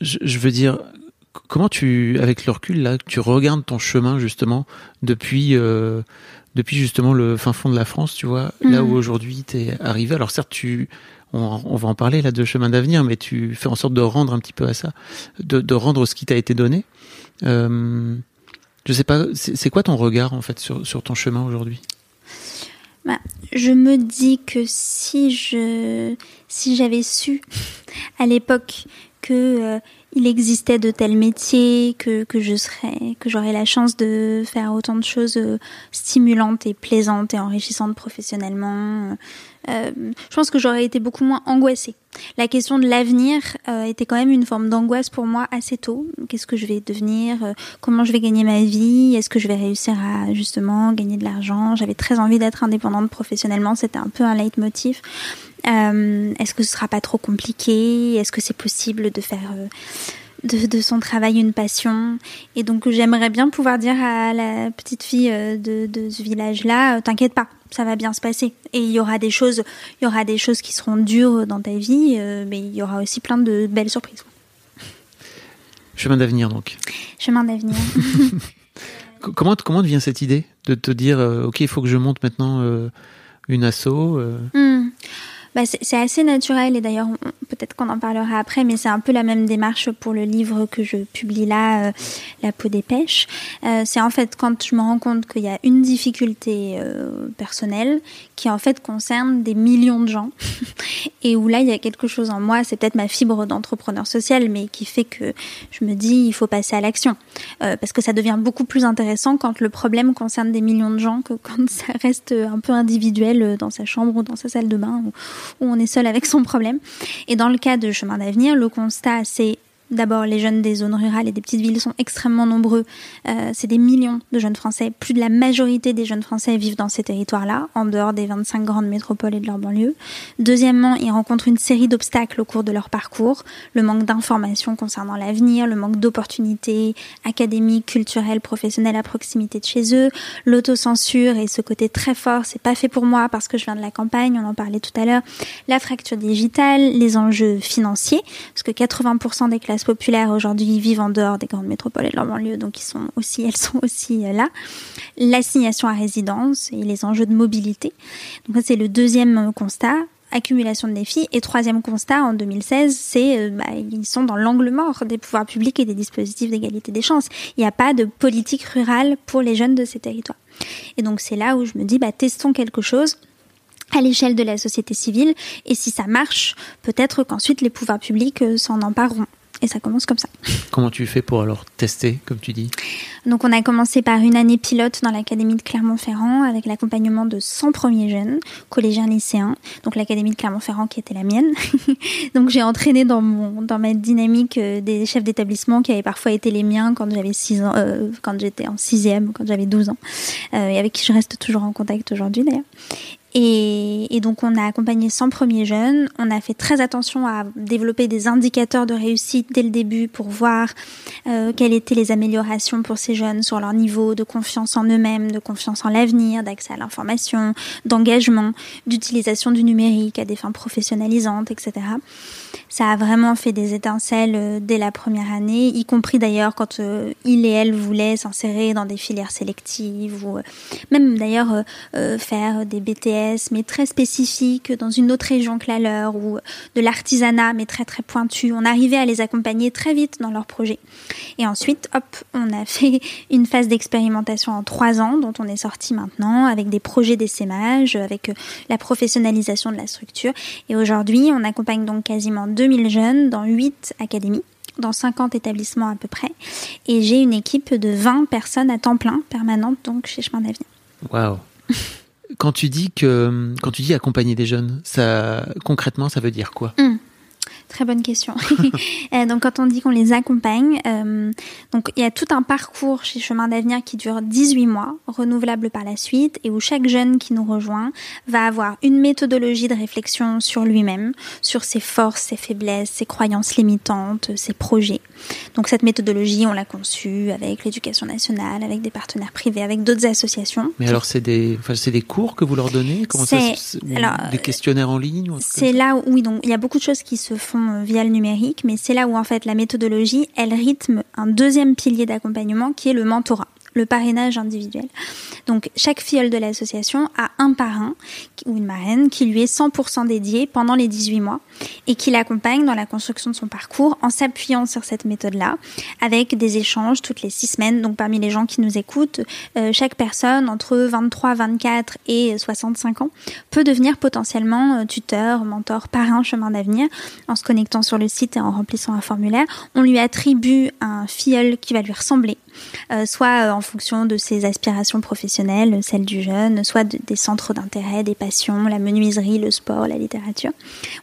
je, veux dire, comment tu, avec le recul là, tu regardes ton chemin justement depuis, euh, depuis justement le fin fond de la France, tu vois, là où mhm. aujourd'hui tu es arrivé. Alors certes, tu, on, va en parler là de chemin d'avenir, mais tu fais en sorte de rendre un petit peu à ça, de, rendre ce qui t'a été donné. Euh, je sais pas, c'est quoi ton regard en fait sur, sur ton chemin aujourd'hui? Bah, je me dis que si je si j'avais su à l'époque que euh, il existait de tels métiers, que, que je serais, que j'aurais la chance de faire autant de choses euh, stimulantes et plaisantes et enrichissantes professionnellement. Euh, je pense que j'aurais été beaucoup moins angoissée. La question de l'avenir était quand même une forme d'angoisse pour moi assez tôt. Qu'est-ce que je vais devenir Comment je vais gagner ma vie Est-ce que je vais réussir à justement gagner de l'argent? J'avais très envie d'être indépendante professionnellement. C'était un peu un leitmotiv. Euh, est-ce que ce sera pas trop compliqué? Est-ce que c'est possible de faire euh, de, son travail une passion Et donc j'aimerais bien pouvoir dire à la petite fille euh, de, ce village-là, t'inquiète pas, ça va bien se passer. Et il y aura des choses, il y aura des choses qui seront dures dans ta vie, mais il y aura aussi plein de belles surprises. Chemin d'avenir donc. Chemin d'avenir. [LAUGHS] comment comment devient cette idée de te dire ok il faut que je monte maintenant une asso hmm bah, c'est assez naturel et d'ailleurs peut-être qu'on en parlera après, mais c'est un peu la même démarche pour le livre que je publie là, euh, La peau des pêches. Euh, c'est en fait quand je me rends compte qu'il y a une difficulté euh, personnelle qui en fait concerne des millions de gens [LAUGHS] et où là il y a quelque chose en moi, c'est peut-être ma fibre d'entrepreneur social, mais qui fait que je me dis il faut passer à l'action parce que ça devient beaucoup plus intéressant quand le problème concerne des millions de gens que quand [LAUGHS] ça reste un peu individuel dans sa chambre ou dans sa salle de bain où on est seul avec son problème. Et dans le cas de Chemin d'avenir, le constat, c'est D'abord, les jeunes des zones rurales et des petites villes sont extrêmement nombreux. Euh, c'est des millions de jeunes Français. Plus de la majorité des jeunes Français vivent dans ces territoires-là, en dehors des 25 grandes métropoles et de leurs banlieues. Deuxièmement, ils rencontrent une série d'obstacles au cours de leur parcours. Le manque d'informations concernant l'avenir, le manque d'opportunités académiques, culturelles, professionnelles à proximité de chez eux, l'autocensure et ce côté très fort, c'est pas fait pour moi parce que je viens de la campagne, on en parlait tout à l'heure, la fracture digitale, les enjeux financiers, parce que 80% des classes populaires aujourd'hui vivent en dehors des grandes métropoles et de leur banlieue, donc ils sont aussi, [LAUGHS] elles sont aussi euh, là. L'assignation à résidence et les enjeux de mobilité. Donc c'est le deuxième euh, constat accumulation de défis. Et troisième constat, en 2016, c'est euh, bah, ils sont dans l'angle mort des pouvoirs publics et des dispositifs d'égalité des chances. Il n'y a pas de politique rurale pour les jeunes de ces territoires. Et donc c'est là où je me dis, bah, testons quelque chose à l'échelle de la société civile. Et si ça marche, peut-être qu'ensuite les pouvoirs publics s'en empareront. Et ça commence comme ça. Comment tu fais pour alors tester, comme tu dis Donc on a commencé par une année pilote dans l'académie de Clermont-Ferrand avec l'accompagnement de 100 premiers jeunes, collégiens lycéens. Donc l'académie de Clermont-Ferrand qui était la mienne. [LAUGHS] Donc j'ai entraîné dans mon dans ma dynamique euh, des chefs d'établissement qui avaient parfois été les miens quand j'avais 6 ans, euh, quand j'étais en sixième ou quand j'avais 12 ans, euh, et avec qui je reste toujours en contact aujourd'hui d'ailleurs. Et, donc on a accompagné 100 premiers jeunes. On a fait très attention à développer des indicateurs de réussite dès le début pour voir euh, quelles étaient les améliorations pour ces jeunes sur leur niveau de confiance en eux-mêmes, de confiance en l'avenir, d'accès à l'information, d'engagement, d'utilisation du numérique à des fins professionnalisantes, etc. Ça a vraiment fait des étincelles euh, dès la première année, y compris d'ailleurs quand euh, il et elle voulaient s'insérer dans des filières sélectives ou même d'ailleurs faire des BTS mais très spécifique dans une autre région que la leur, ou de l'artisanat, mais très très pointu. On arrivait à les accompagner très vite dans leur projet. Et ensuite, hop, on a [LAUGHS] fait une phase d'expérimentation en trois ans, dont on est sorti maintenant, avec des projets d'essaimage, avec euh, la professionnalisation de la structure. Et aujourd'hui, on accompagne donc quasiment 2000 jeunes dans 8 académies dans 50 établissements à peu près. Et j'ai une équipe de 20 personnes à temps plein, permanente, donc chez Chemin d'Avenir. Waouh [LAUGHS] quand tu dis que quand tu dis accompagner des jeunes, ça concrètement ça veut dire quoi? Hmm. Très bonne question. [LAUGHS] Euh, donc quand on dit qu'on les accompagne, euh, donc il y a tout un parcours chez Chemin d'avenir qui dure 18 mois, renouvelable par la suite, et où chaque jeune qui nous rejoint va avoir une méthodologie de réflexion sur lui-même, sur ses forces, ses faiblesses, ses croyances limitantes, ses projets. Donc cette méthodologie, on l'a conçue avec l'éducation nationale, avec des partenaires privés, avec d'autres associations. Mais alors c'est des, enfin, c'est des cours que vous leur donnez? Comment ça, alors, Des questionnaires en ligne C'est là où, oui, donc il y a beaucoup de choses qui se font euh, via le numérique, mais c'est là où en fait la méthodologie, elle rythme un deuxième pilier d'accompagnement qui est le mentorat le parrainage individuel. Donc chaque filleule de l'association a un parrain ou une marraine qui lui est 100% dédié pendant les 18 mois et qui l'accompagne dans la construction de son parcours en s'appuyant sur cette méthode-là avec des échanges toutes les six semaines. Donc parmi les gens qui nous écoutent, euh, chaque personne entre 23, 24 et 65 ans peut devenir potentiellement euh, tuteur, mentor, parrain, chemin d'avenir en se connectant sur le site et en remplissant un formulaire. On lui attribue un filleul qui va lui ressembler euh, soit euh, en fonction de ses aspirations professionnelles, celles du jeune, soit des centres d'intérêt, des passions, la menuiserie, le sport, la littérature.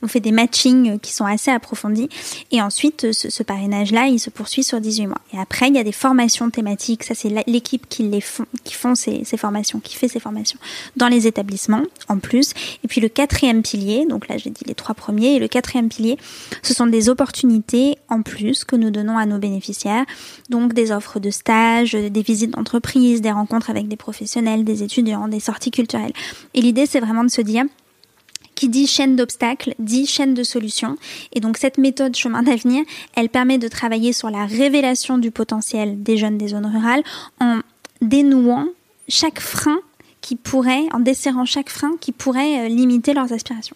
On fait des matchings qui sont assez approfondis. Et ensuite, ce, parrainage-là, il se poursuit sur 18 mois. Et après, il y a des formations thématiques. Ça, c'est l'équipe qui les font, qui font ces, ces formations, qui fait ces formations dans les établissements, en plus. Et puis le quatrième pilier, donc là, j'ai dit les trois premiers, et le quatrième pilier, ce sont des opportunités en plus que nous donnons à nos bénéficiaires. Donc des offres de des visites d'entreprise, des rencontres avec des professionnels, des étudiants, des sorties culturelles. Et l'idée, c'est vraiment de se dire, qui dit chaîne d'obstacles dit chaîne de solutions. Et donc cette méthode chemin d'avenir, elle permet de travailler sur la révélation du potentiel des jeunes des zones rurales en dénouant chaque frein qui pourrait, en desserrant chaque frein qui pourrait euh, limiter leurs aspirations.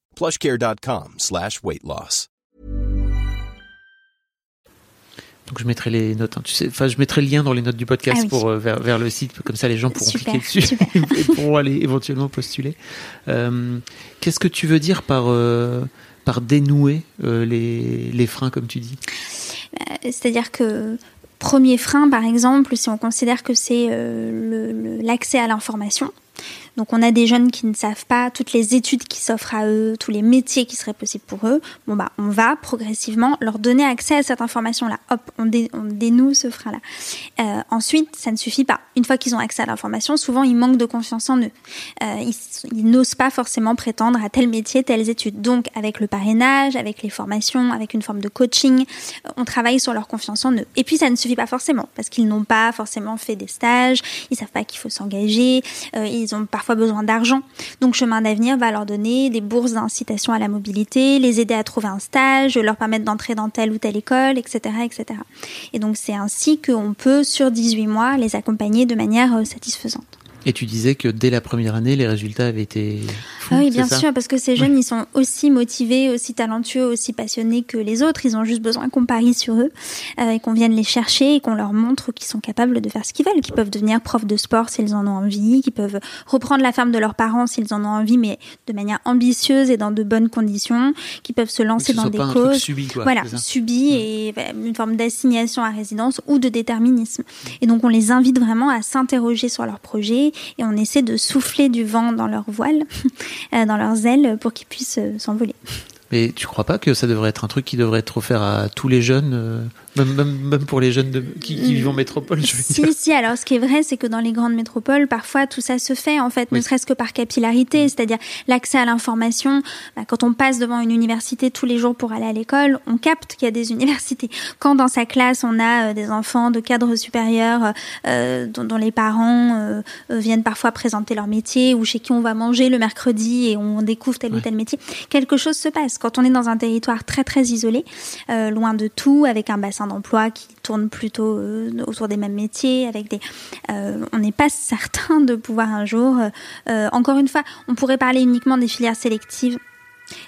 plushcare.com slash weight loss. Donc je mettrai les notes, hein. tu sais, enfin je mettrai le lien dans les notes du podcast ah pour euh, vers, vers, le site, comme ça les gens pourront cliquer dessus [LAUGHS] et pourront aller éventuellement postuler. Euh, Qu'est-ce que tu veux dire par euh, par dénouer euh, les, les freins comme tu dis? Euh, C'est-à-dire que premier frein, par exemple, si on considère que c'est l'accès à l'information, donc on a des jeunes qui ne savent pas toutes les études qui s'offrent à eux, tous les métiers qui seraient possibles pour eux. Bon bah on va progressivement leur donner accès à cette information-là. Hop, on, dénoue ce frein-là. Euh, ensuite, ça ne suffit pas. Une fois qu'ils ont accès à l'information, souvent ils manquent de confiance en eux. Euh, ils, n'osent pas forcément prétendre à tel métier, telles études. Donc avec le parrainage, avec les formations, avec une forme de coaching, euh, on travaille sur leur confiance en eux. Et puis ça ne suffit pas forcément parce qu'ils n'ont pas forcément fait des stages, ils savent pas qu'il faut s'engager, ils ont pas parfois besoin d'argent. Donc Chemin d'avenir va leur donner des bourses d'incitation à la mobilité, les aider à trouver un stage, leur permettre d'entrer dans telle ou telle école, etc., etc. Et donc c'est ainsi qu'on peut sur 18 mois les accompagner de manière euh, satisfaisante. Et tu disais que dès la première année, les résultats avaient été fous, Ah oui, bien sûr, parce que ces jeunes, ils sont aussi motivés, aussi talentueux, aussi passionnés que les autres. Ils ont juste besoin qu'on parie sur eux euh, et qu'on vienne les chercher et qu'on leur montre qu'ils sont capables de faire ce qu'ils veulent, qu'ils peuvent devenir profs de sport s'ils en ont envie, qu'ils peuvent reprendre la ferme de leurs parents s'ils en ont envie, mais de manière ambitieuse et dans de bonnes conditions, qu'ils peuvent se lancer ce dans des pas un truc causes. subi, quoi. Voilà, subi et bah, une forme d'assignation à résidence ou de déterminisme. Et donc on les invite vraiment à s'interroger sur leur projet et on essaie de souffler du vent dans leur voile, [LAUGHS] euh, dans leurs ailes, pour qu'ils puissent euh, s'envoler. Mais tu crois pas que ça devrait être un truc qui devrait être offert à tous les jeunes, euh, même, même, même pour les jeunes de- qui, qui vivent en métropole, je veux dire Si, si, alors ce qui est vrai, c'est que dans les grandes métropoles, parfois tout ça se fait, en fait, Oui. ne serait-ce que par capillarité, c'est-à-dire l'accès à l'information. Bah, quand on passe devant une université tous les jours pour aller à l'école, on capte qu'il y a des [LAUGHS] universités. Quand dans sa classe, on a euh, des enfants de cadres supérieurs euh, dont, dont les parents viennent parfois présenter leur métier ou chez qui on va manger le mercredi et on découvre tel ou tel métier, quelque chose se passe. Quand on est dans un territoire très très isolé, euh, loin de tout, avec un bassin d'emploi qui tourne plutôt euh, autour des mêmes métiers, avec des, euh, on n'est pas certain de pouvoir un jour. encore une fois, on pourrait parler uniquement des filières sélectives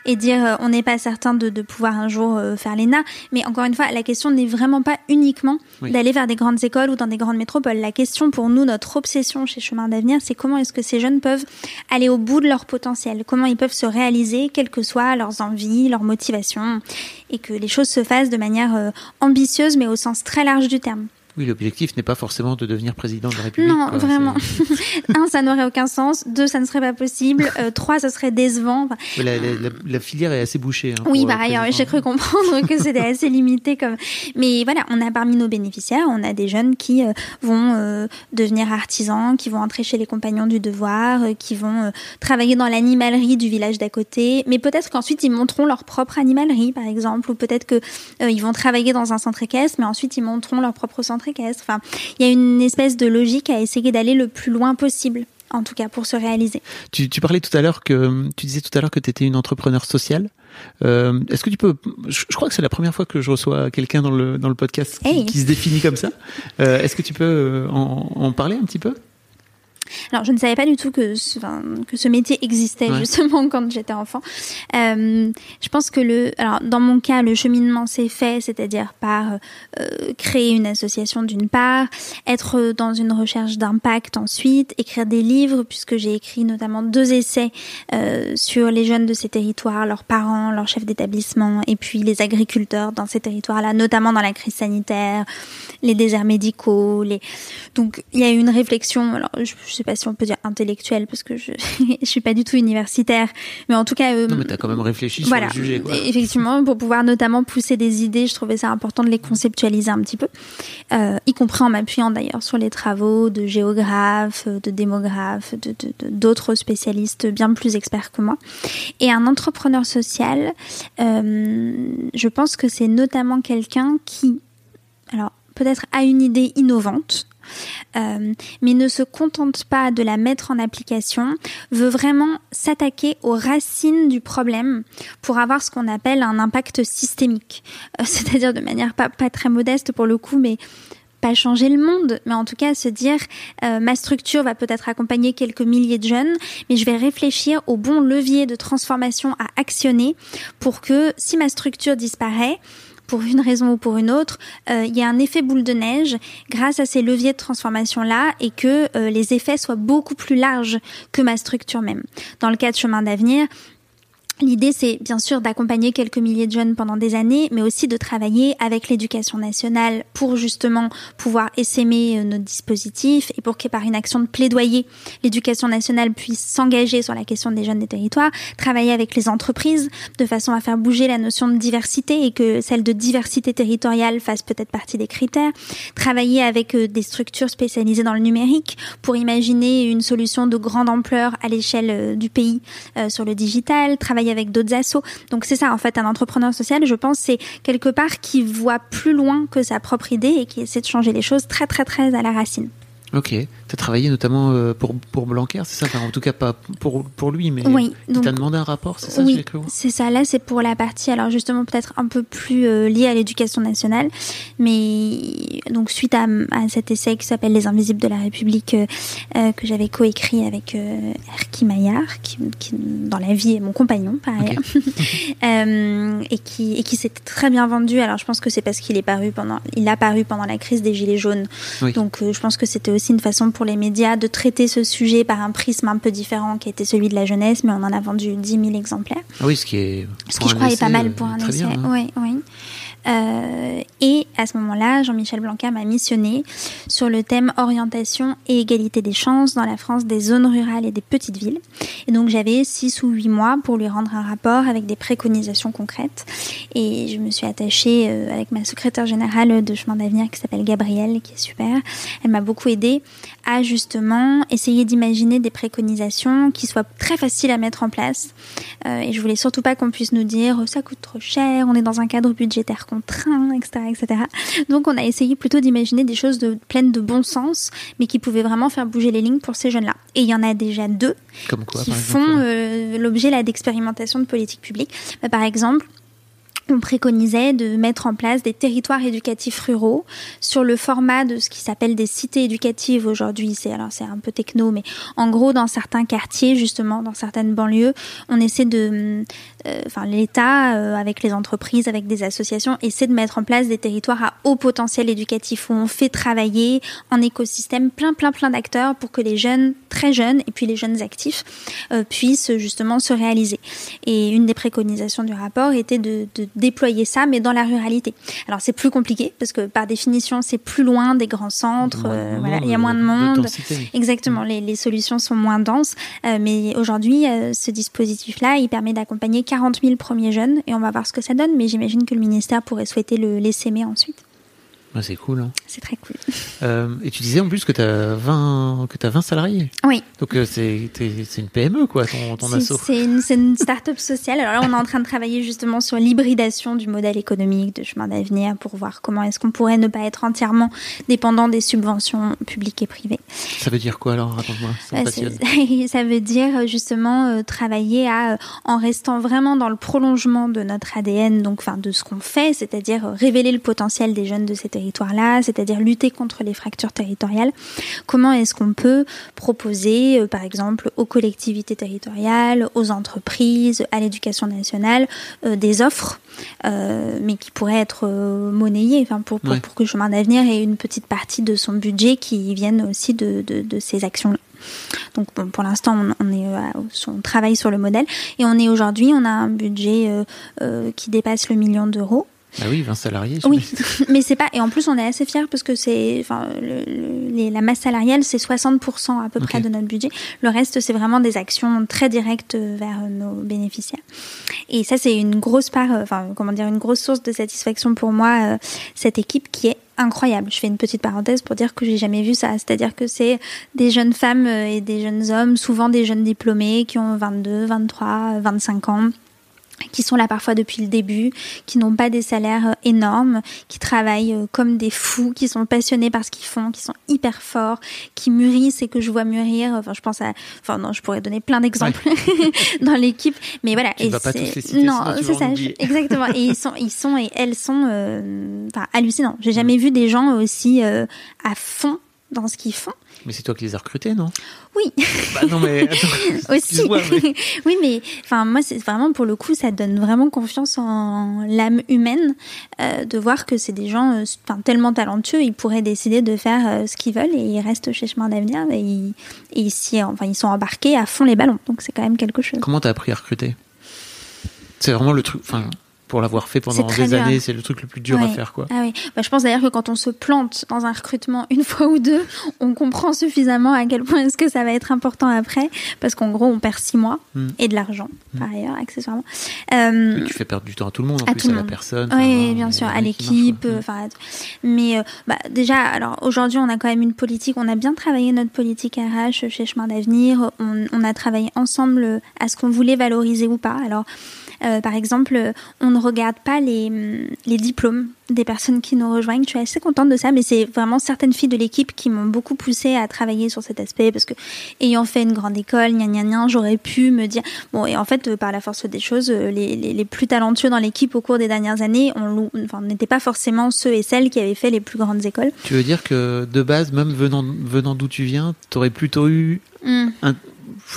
et dire euh, on n'est pas certain de, de pouvoir un jour euh, faire l'ENA. Mais encore une fois, la question n'est vraiment pas uniquement Oui. d'aller vers des grandes écoles ou dans des grandes métropoles. La question pour nous, notre obsession chez Chemin d'avenir, c'est comment est-ce que ces jeunes peuvent aller au bout de leur potentiel, comment ils peuvent se réaliser, quelles que soient leurs envies, leurs motivations, et que les choses se fassent de manière euh, ambitieuse, mais au sens très large du terme. Oui, l'objectif n'est pas forcément de devenir président de la République. Non, quoi. vraiment. [LAUGHS] [LAUGHS] Un, ça n'aurait aucun sens. Deux, ça ne serait pas possible. Euh, trois, ça serait décevant. Enfin, La, la- la- la filière est assez bouchée. hein, Oui, par euh, ailleurs, j'ai cru comprendre que c'était assez limité comme. Mais voilà, on a parmi nos bénéficiaires, on a des jeunes qui euh, vont euh, devenir artisans, qui vont entrer chez les compagnons du devoir, qui vont travailler dans l'animalerie du village d'à côté. Mais peut-être qu'ensuite ils monteront leur propre animalerie, par exemple, ou peut-être que euh, ils vont travailler dans un centre équestre, mais ensuite ils monteront leur propre centre Enfin, il y a une espèce de logique à essayer d'aller le plus loin possible. En tout cas, pour se réaliser. Tu, tu parlais tout à l'heure que tu disais tout à l'heure que tu étais une entrepreneur sociale. Euh, Est-ce que tu peux je, je crois que c'est la première fois que je reçois quelqu'un dans le dans le podcast qui, Hey. qui se définit comme ça. Euh, Est-ce que tu peux euh, en, en parler un petit peu? Alors, je ne savais pas du tout que ce, enfin, que ce métier existait Ouais. justement quand j'étais enfant. Euh, je pense que le, alors dans mon cas, le cheminement s'est fait, c'est-à-dire par euh, créer une association d'une part, être dans une recherche d'impact ensuite, écrire des livres puisque j'ai écrit notamment deux essais euh, sur les jeunes de ces territoires, leurs parents, leurs chefs d'établissement et puis les agriculteurs dans ces territoires-là, notamment dans la crise sanitaire, les déserts médicaux, les donc il y a eu une réflexion. Alors je, je sais pas si on peut dire intellectuelle parce que je [LAUGHS] je suis pas du tout universitaire, mais en tout cas euh, Non, mais tu as quand même réfléchi voilà, sur le sujet. Quoi. Effectivement, pour pouvoir notamment pousser des idées, je trouvais ça important de les conceptualiser un petit peu, euh, y compris en m'appuyant d'ailleurs sur les travaux de géographes, de démographes, de de- de- d'autres spécialistes bien plus experts que moi. Et un entrepreneur social, euh, je pense que c'est notamment quelqu'un qui, alors peut-être a une idée innovante, euh, mais ne se contente pas de la mettre en application, veut vraiment s'attaquer aux racines du problème pour avoir ce qu'on appelle un impact systémique. Euh, [LAUGHS] C'est-à-dire de manière pas, pas très modeste pour le coup, mais pas changer le monde, mais en tout cas se dire euh, ma structure va peut-être accompagner quelques milliers de jeunes, mais je vais réfléchir au bon levier de transformation à actionner pour que si ma structure disparaît, pour une raison ou pour une autre, euh, il y a un effet boule de neige grâce à ces leviers de transformation-là et que euh, les effets soient beaucoup plus larges que ma structure même. Dans le cas de chemin d'avenir, L'idée, c'est bien sûr d'accompagner quelques milliers de jeunes pendant des années, mais aussi de travailler avec l'éducation nationale pour justement pouvoir essaimer euh, notre dispositif et pour que par une action de plaidoyer, l'éducation nationale puisse s'engager sur la question des jeunes des territoires, travailler avec les entreprises de façon à faire bouger la notion de diversité et que celle de diversité territoriale fasse peut-être partie des critères, travailler avec euh, des structures spécialisées dans le numérique pour imaginer une solution de grande ampleur à l'échelle euh, du pays sur le digital, avec d'autres assos. Donc c'est ça en fait un entrepreneur social, je pense c'est quelque part qui voit plus loin que sa propre idée et qui essaie de changer les choses très très très à la racine. Ok, as travaillé notamment euh, pour, pour Blanquer, c'est ça En tout cas, pas pour, pour lui, mais oui, tu as demandé un rapport, c'est ça Oui, c'est ça. Là, c'est pour la partie, alors justement, peut-être un peu plus euh, liée à l'éducation nationale. Mais donc, suite à, à cet essai qui s'appelle Les Invisibles de la République, euh, que j'avais coécrit avec Erki Maillard, qui, qui, dans la vie est mon compagnon, par ailleurs, [LAUGHS] et qui, et qui s'est très bien vendu. Alors, je pense que c'est parce qu'il est paru pendant, il a paru pendant la crise des Gilets jaunes. Donc, je pense que c'était aussi une façon pour les médias de traiter ce sujet par un prisme un peu différent qui était celui de la jeunesse, mais on en a vendu 10 000 exemplaires. Ah oui, ce qui est. Ce qui, je crois, est pas mal pour un essai. Hein. Oui, oui. Euh, et à ce moment-là, Jean-Michel Blanquer m'a missionné sur le thème orientation et égalité des chances dans la France des zones rurales et des petites villes. Et donc j'avais six ou huit mois pour lui rendre un rapport avec des préconisations concrètes. Et je me suis attachée euh, avec ma secrétaire générale de Chemin d'avenir qui s'appelle Gabrielle, qui est super. Elle m'a beaucoup aidée à justement essayer d'imaginer des préconisations qui soient très faciles à mettre en place. Euh, et je voulais surtout pas qu'on puisse nous dire ça coûte trop cher, on est dans un cadre budgétaire contraint, etc., etc. Donc on a essayé plutôt d'imaginer des choses de, pleines de bon sens, mais qui pouvaient vraiment faire bouger les lignes pour ces jeunes-là. Et il y en a déjà deux qui font euh, l'objet d'expérimentations de politique publique. Bah, par exemple, on préconisait de mettre en place des territoires éducatifs ruraux sur le format de ce qui s'appelle des cités éducatives aujourd'hui. C'est alors c'est un peu techno, mais en gros dans certains quartiers justement, dans certaines banlieues, on essaie de, euh, enfin l'État euh, avec les entreprises, avec des associations, essaie de mettre en place des territoires à haut potentiel éducatif où on fait travailler en écosystème plein plein plein d'acteurs pour que les jeunes très jeunes et puis les jeunes actifs euh, puissent justement se réaliser. Et une des préconisations du rapport était de, de déployer ça, mais dans la ruralité. Alors c'est plus compliqué parce que par définition c'est plus loin des grands centres, euh, voilà, il y a moins de monde. Exactement, les, les, solutions sont moins denses. Euh, mais aujourd'hui, euh, ce dispositif-là, il permet d'accompagner 40 000 premiers jeunes et on va voir ce que ça donne. Mais j'imagine que le ministère pourrait souhaiter le laisser ensuite c'est cool. Hein. C'est très cool. Euh, et tu disais en plus que tu as 20 que as 20 salariés. Oui. Donc euh, c'est une PME quoi ton, ton asso. C'est une, une start-up sociale. Alors là on est en train de travailler justement sur l'hybridation du modèle économique de chemin d'avenir pour voir comment est-ce qu'on pourrait ne pas être entièrement dépendant des subventions publiques et privées. Ça veut dire quoi alors? Raconte-moi. Ça, [LAUGHS] ça, veut dire justement euh, travailler à en restant vraiment dans le prolongement de notre ADN donc enfin de ce qu'on fait, c'est-à-dire révéler le potentiel des jeunes de ces là cest c'est-à-dire lutter contre les fractures territoriales. Comment est-ce qu'on peut proposer, euh, par exemple, aux collectivités territoriales, aux entreprises, à l'éducation nationale, euh, des offres, euh, mais qui pourraient être monnayées, enfin, pour, pour, que le chemin d'avenir ait une petite partie de son budget qui vienne aussi de, de, ces actions-là. Donc pour l'instant, on, est, on travaille sur le modèle et on est aujourd'hui, on a un budget qui dépasse le million d'euros. Ah oui, 20 salariés. Oui, [LAUGHS] mais c'est pas. Et en plus, on est assez fiers parce que c'est, enfin, la masse salariale, c'est 60% à peu près de notre budget. Le reste, c'est vraiment des actions très directes vers nos bénéficiaires. Et ça, c'est une grosse part, euh, enfin, comment dire, une grosse source de satisfaction pour moi, euh, cette équipe qui est incroyable. Je fais une petite parenthèse pour dire que j'ai jamais vu ça. C'est-à-dire que c'est des jeunes femmes euh, et des jeunes hommes, souvent des jeunes diplômés qui ont 22, 23, 25 ans qui sont là parfois depuis le début, qui n'ont pas des salaires euh, énormes, qui travaillent euh, comme des fous, qui sont passionnés par ce qu'ils font, qui sont hyper forts, qui mûrissent et que je vois mûrir. Enfin, je pense à, enfin non, je pourrais donner plein d'exemples [LAUGHS] dans l'équipe, mais voilà. Tu et vas pas tous les citer, non, c'est ça, exactement. et ils sont, ils sont et elles sont, euh, enfin hallucinants. J'ai jamais mm. vu des gens aussi à fond dans ce qu'ils font. Mais c'est toi qui les as recrutés, non? Oui. Bah non, mais [LAUGHS] aussi. [LAUGHS] oui, mais enfin moi, c'est vraiment pour le coup, ça donne vraiment confiance en l'âme humaine euh, de voir que c'est des gens, euh, tellement talentueux, ils pourraient décider de faire euh, ce qu'ils veulent et ils restent chez Chemin d'avenir et, ils, et enfin ils sont embarqués à fond les ballons. Donc c'est quand même quelque chose. Comment t'as appris à recruter? C'est vraiment le truc. Enfin, pour l'avoir fait pendant des années, c'est le truc le plus dur à faire. Quoi. Ah oui. Bah, je pense d'ailleurs que quand on se plante dans un recrutement une [LAUGHS] fois ou deux, on comprend suffisamment à quel point est-ce que ça va être important après, parce qu'en gros, on perd six mois hmm. et de l'argent, hmm. par ailleurs, accessoirement. Euh, tu fais perdre du temps à tout le monde, en à plus, à la personne. Oui, bien sûr, à l'équipe. Enfin, mais euh, bah, déjà, alors aujourd'hui, on a quand même une politique, on a bien travaillé notre politique RH chez Chemin d'Avenir, on, on a travaillé ensemble à ce qu'on voulait valoriser ou pas. Alors, Euh, par exemple, on ne regarde pas les, les diplômes des personnes qui nous rejoignent. Je suis assez contente de ça, mais c'est vraiment certaines filles de l'équipe qui m'ont beaucoup poussé à travailler sur cet aspect parce que, ayant fait une grande école, gna gna gna, j'aurais pu me dire. Bon, et en fait, par la force des choses, les, les, les plus talentueux dans l'équipe au cours des dernières années, on enfin, n'étaient pas forcément ceux et celles qui avaient fait les plus grandes écoles. Tu veux dire que de base, même venant, venant d'où tu viens, tu aurais plutôt eu Mm. un,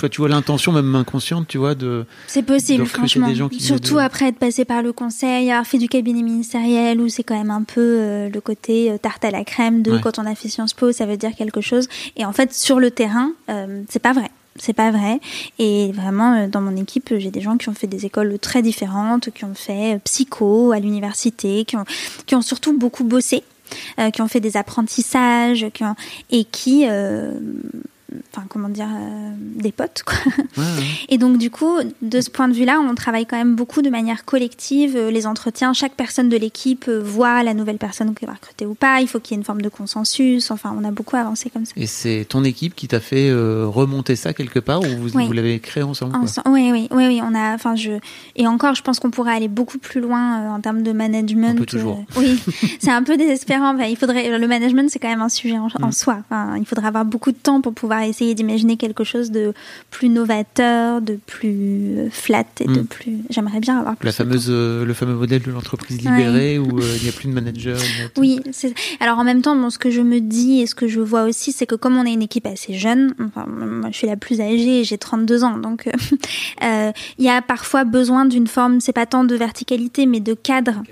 tu vois l'intention même inconsciente, tu vois, de. C'est possible, de recruter franchement. des gens qui Surtout de- après être passé par le conseil, avoir fait du cabinet ministériel, où c'est quand même un peu euh, le côté euh, tarte à la crème de Ouais. quand on a fait Sciences Po, ça veut dire quelque chose. Et en fait, sur le terrain, euh, c'est pas vrai. C'est pas vrai. Et vraiment, euh, dans mon équipe, j'ai des gens qui ont fait des écoles très différentes, qui ont fait psycho à l'université, qui ont, qui ont surtout beaucoup bossé, qui ont fait des apprentissages, qui ont, et qui, enfin, comment dire, euh, des potes, quoi. Ouais, ouais. [LAUGHS] Et donc, du coup, de ce point de vue-là, on travaille quand même beaucoup de manière collective. Euh, Les entretiens, chaque personne de l'équipe euh, voit la nouvelle personne qui va recruter ou pas. Il faut qu'il y ait une forme de consensus. Enfin, on a beaucoup avancé comme ça. Et c'est ton équipe qui t'a fait remonter ça quelque part ou vous, Oui. vous l'avez créé ensemble Oui, oui, oui, oui. On a, enfin, je et encore, je pense qu'on pourrait aller beaucoup plus loin en termes de management. On peut toujours. Oui, [LAUGHS] c'est un peu désespérant. Enfin, il faudrait, le management, c'est quand même un sujet en, en Mm. soi. Enfin, il faudrait avoir beaucoup de temps pour pouvoir essayer d'imaginer quelque chose de plus novateur, de plus euh, flat et de Mm. plus. J'aimerais bien avoir plus La fameuse, euh, le fameux modèle de l'entreprise libérée où euh, il n'y a plus de manager. a. Oui, c'est- alors en même temps, bon, ce que je me dis et ce que je vois aussi, c'est que comme on est une équipe assez jeune, enfin, moi je suis la plus âgée, j'ai 32 ans, donc [LAUGHS] il y a parfois besoin d'une forme, c'est pas tant de verticalité, mais de cadre,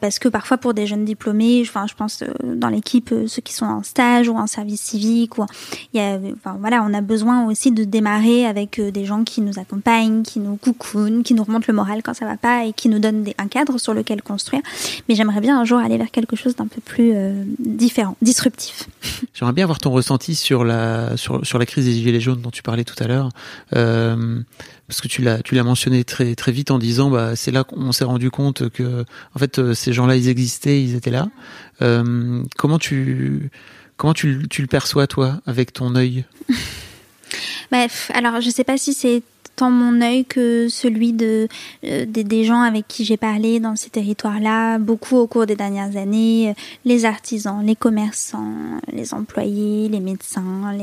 parce que parfois pour des jeunes diplômés, enfin, je pense dans l'équipe, ceux qui sont en stage ou en service civique, ou il y a, enfin, voilà, on a besoin aussi de démarrer avec euh, des gens qui nous accompagnent, qui nous coucounent, qui nous remontent le moral quand ça va pas et qui nous donnent un cadre sur lequel construire. Mais j'aimerais bien un jour aller vers quelque chose d'un peu plus euh, différent, disruptif. [LAUGHS] J'aimerais bien avoir ton ressenti sur la, sur, la crise des Gilets jaunes dont tu parlais tout à l'heure. Euh, parce que tu l'as, tu l'as mentionné très, très vite en disant, bah, c'est là qu'on s'est rendu compte que, en fait, ces gens-là, ils existaient, ils étaient là. Comment tu, comment tu, tu le perçois, toi, avec ton œil? [LAUGHS] Bref, alors je sais pas si c'est tant mon œil que celui de euh, des, gens avec qui j'ai parlé dans ces territoires-là, beaucoup au cours des dernières années, euh, les artisans, les commerçants, les employés, les médecins,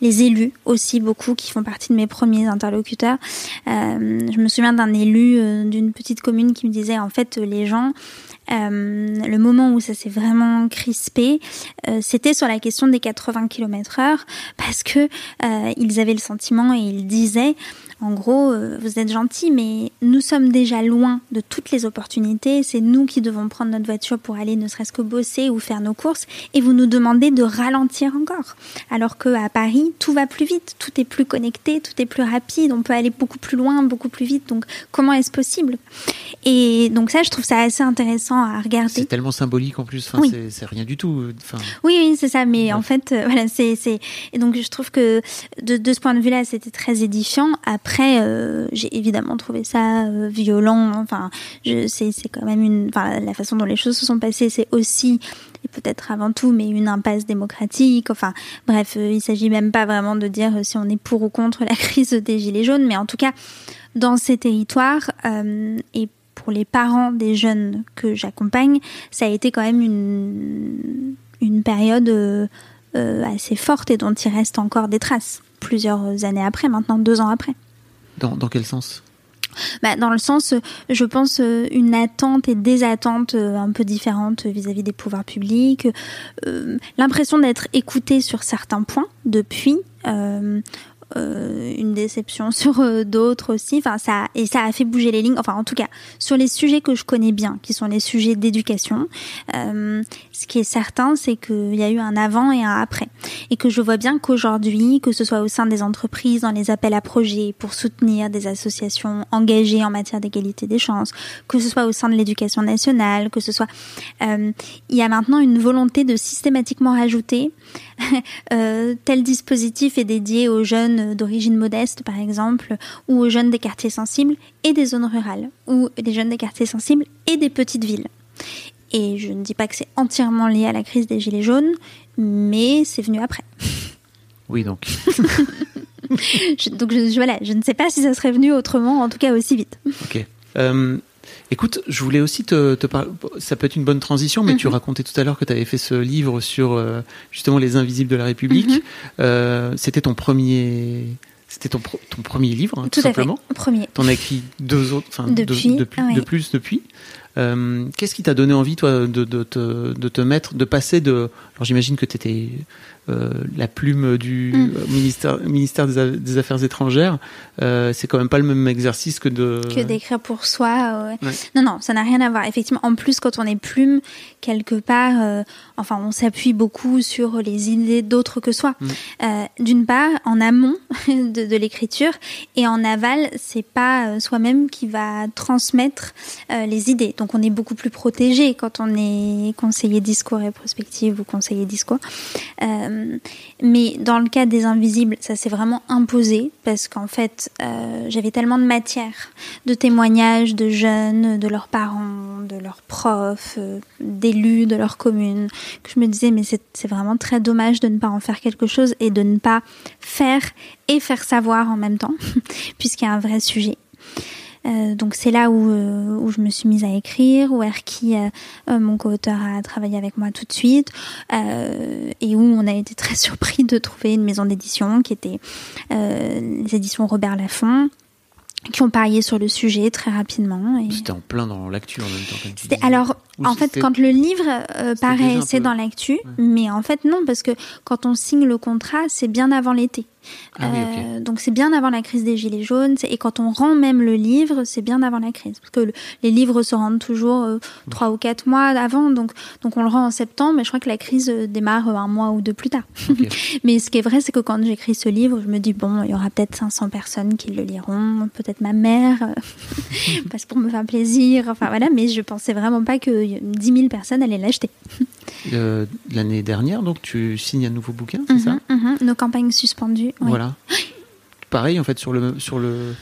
les, élus aussi beaucoup qui font partie de mes premiers interlocuteurs. Euh, je me souviens d'un élu d'une petite commune qui me disait en fait les gens euh, le moment où ça s'est vraiment crispé, euh, c'était sur la question des 80 km heure parce que euh, ils avaient le sentiment et ils disaient en gros, vous êtes gentils, mais nous sommes déjà loin de toutes les opportunités. C'est nous qui devons prendre notre voiture pour aller ne serait-ce que bosser ou faire nos courses, et vous nous demandez de ralentir encore. Alors que à Paris, tout va plus vite, tout est plus connecté, tout est plus rapide, on peut aller beaucoup plus loin, beaucoup plus vite. Donc, comment est-ce possible? Et donc ça, je trouve ça assez intéressant à regarder. C'est tellement symbolique en plus. Enfin, Oui. c'est, rien du tout. Enfin, Oui, oui, c'est ça. Mais Ouais. en fait, euh, voilà, c'est, c'est. Et donc, je trouve que de, de ce point de vue-là, c'était très édifiant. Après, euh, j'ai évidemment trouvé ça violent. Enfin, c'est, quand même une. La façon dont les choses se sont passées, c'est aussi et peut-être avant tout, mais une impasse démocratique. Enfin, bref, euh, il s'agit même pas vraiment de dire euh, si on est pour ou contre la [LAUGHS] crise des gilets jaunes, mais en tout cas, dans ces territoires euh, et pour les parents des jeunes que j'accompagne, ça a été quand même une, période assez forte et dont il reste encore des traces plusieurs années après, maintenant deux ans après. dans, dans quel sens? Bah, dans le sens, euh, je pense, euh, une attente et des attentes euh, un peu différentes vis-à-vis des pouvoirs publics, l'impression d'être écouté sur certains points depuis. Euh, une déception [LAUGHS] sur euh, d'autres aussi. Enfin, ça et ça a fait bouger les lignes. Enfin, en tout cas, sur les sujets que je connais bien, qui sont les sujets d'éducation, euh, ce qui est certain, c'est qu'il y a eu un avant et un après, et que je vois bien qu'aujourd'hui, que ce soit au sein des entreprises, dans les appels à projets pour soutenir des associations engagées en matière d'égalité des chances, que ce soit au sein de l'éducation nationale, que ce soit, euh, il y a maintenant une volonté de systématiquement rajouter [LAUGHS] euh, tel dispositif est dédié aux jeunes d'origine modeste, par exemple, ou aux jeunes des quartiers sensibles et des zones rurales, ou des jeunes des quartiers sensibles et des petites villes. Et je ne dis pas que c'est entièrement lié à la crise des Gilets jaunes, mais c'est venu après. [LAUGHS] Oui, donc. [LAUGHS] Je- donc je- voilà, je ne sais pas si ça serait venu autrement, en tout cas aussi vite. Ok. Euh, écoute, je voulais aussi te, te parler. Ça peut être une bonne transition, mais tu Mhm. racontais tout à l'heure que tu avais fait ce livre sur euh, justement les invisibles de la République. Mhm. Euh, c'était ton premier. C'était ton, ton premier livre, hein, tout, Tout à fait. simplement. Premier. T'en as écrit deux autres, enfin deux- de, ah ouais. de plus depuis. Euh, Qu'est-ce qui t'a donné envie, toi, de, de, te, de te mettre, de passer de. Alors j'imagine que tu étais la plume du Mm. euh, ministère, ministère des, Affaires étrangères. Euh, C'est quand même pas le même exercice que de. que d'écrire pour soi. ouais. Ouais. Non, non, ça n'a rien à voir. Effectivement, en plus, quand on est plume, quelque part, euh, enfin, on s'appuie beaucoup sur les idées d'autres que soi. Mm. Euh, D'une part, en amont [LAUGHS] de, de l'écriture, et en aval, c'est pas euh, soi-même qui va transmettre euh, les idées. Donc, on est beaucoup plus protégé quand on est conseiller discours et prospective ou conseiller discours. Euh, mais dans le cas des invisibles, ça s'est vraiment imposé parce qu'en fait, euh, j'avais tellement de matière, de témoignages de jeunes, de leurs parents, de leurs profs, euh, d'élus de leur commune, que je me disais, mais c'est vraiment très dommage de ne pas en faire quelque chose et de ne pas faire et faire savoir en même temps, [LAUGHS] puisqu'il y a un vrai sujet. Euh, donc c'est là où, euh, où je me suis mise à écrire, où Erki, euh, mon co-auteur, a travaillé avec moi tout de suite, et où on a été très [LAUGHS] surpris de trouver une maison d'édition qui était les éditions Robert Laffont, qui ont parié sur le sujet très rapidement. et- C'était en plein dans l'actu en même temps. C'était alors Ou en fait quand le livre euh, paraît c'est peu- dans l'actu, mais en fait non parce que quand on signe le contrat c'est bien avant l'été. Ah oui. Euh, donc c'est bien avant la crise des gilets jaunes et quand on rend même le livre c'est bien avant la crise parce que le- les livres se rendent toujours euh, trois ou quatre mois avant donc donc on le rend en septembre mais je crois que la crise euh, démarre un mois ou deux plus tard. [LAUGHS] Mais ce qui est vrai, c'est que quand j'écris ce livre, je me dis, bon, il y aura peut-être 500 personnes qui le liront, peut-être ma mère, [LAUGHS] parce pour me faire plaisir, enfin voilà, mais je pensais vraiment pas que 10 000 personnes allaient l'acheter. Euh, L'année dernière, donc tu signes un nouveau bouquin, c'est ça? Mhm. Nos campagnes suspendues. Voilà. Pareil en fait sur le sur le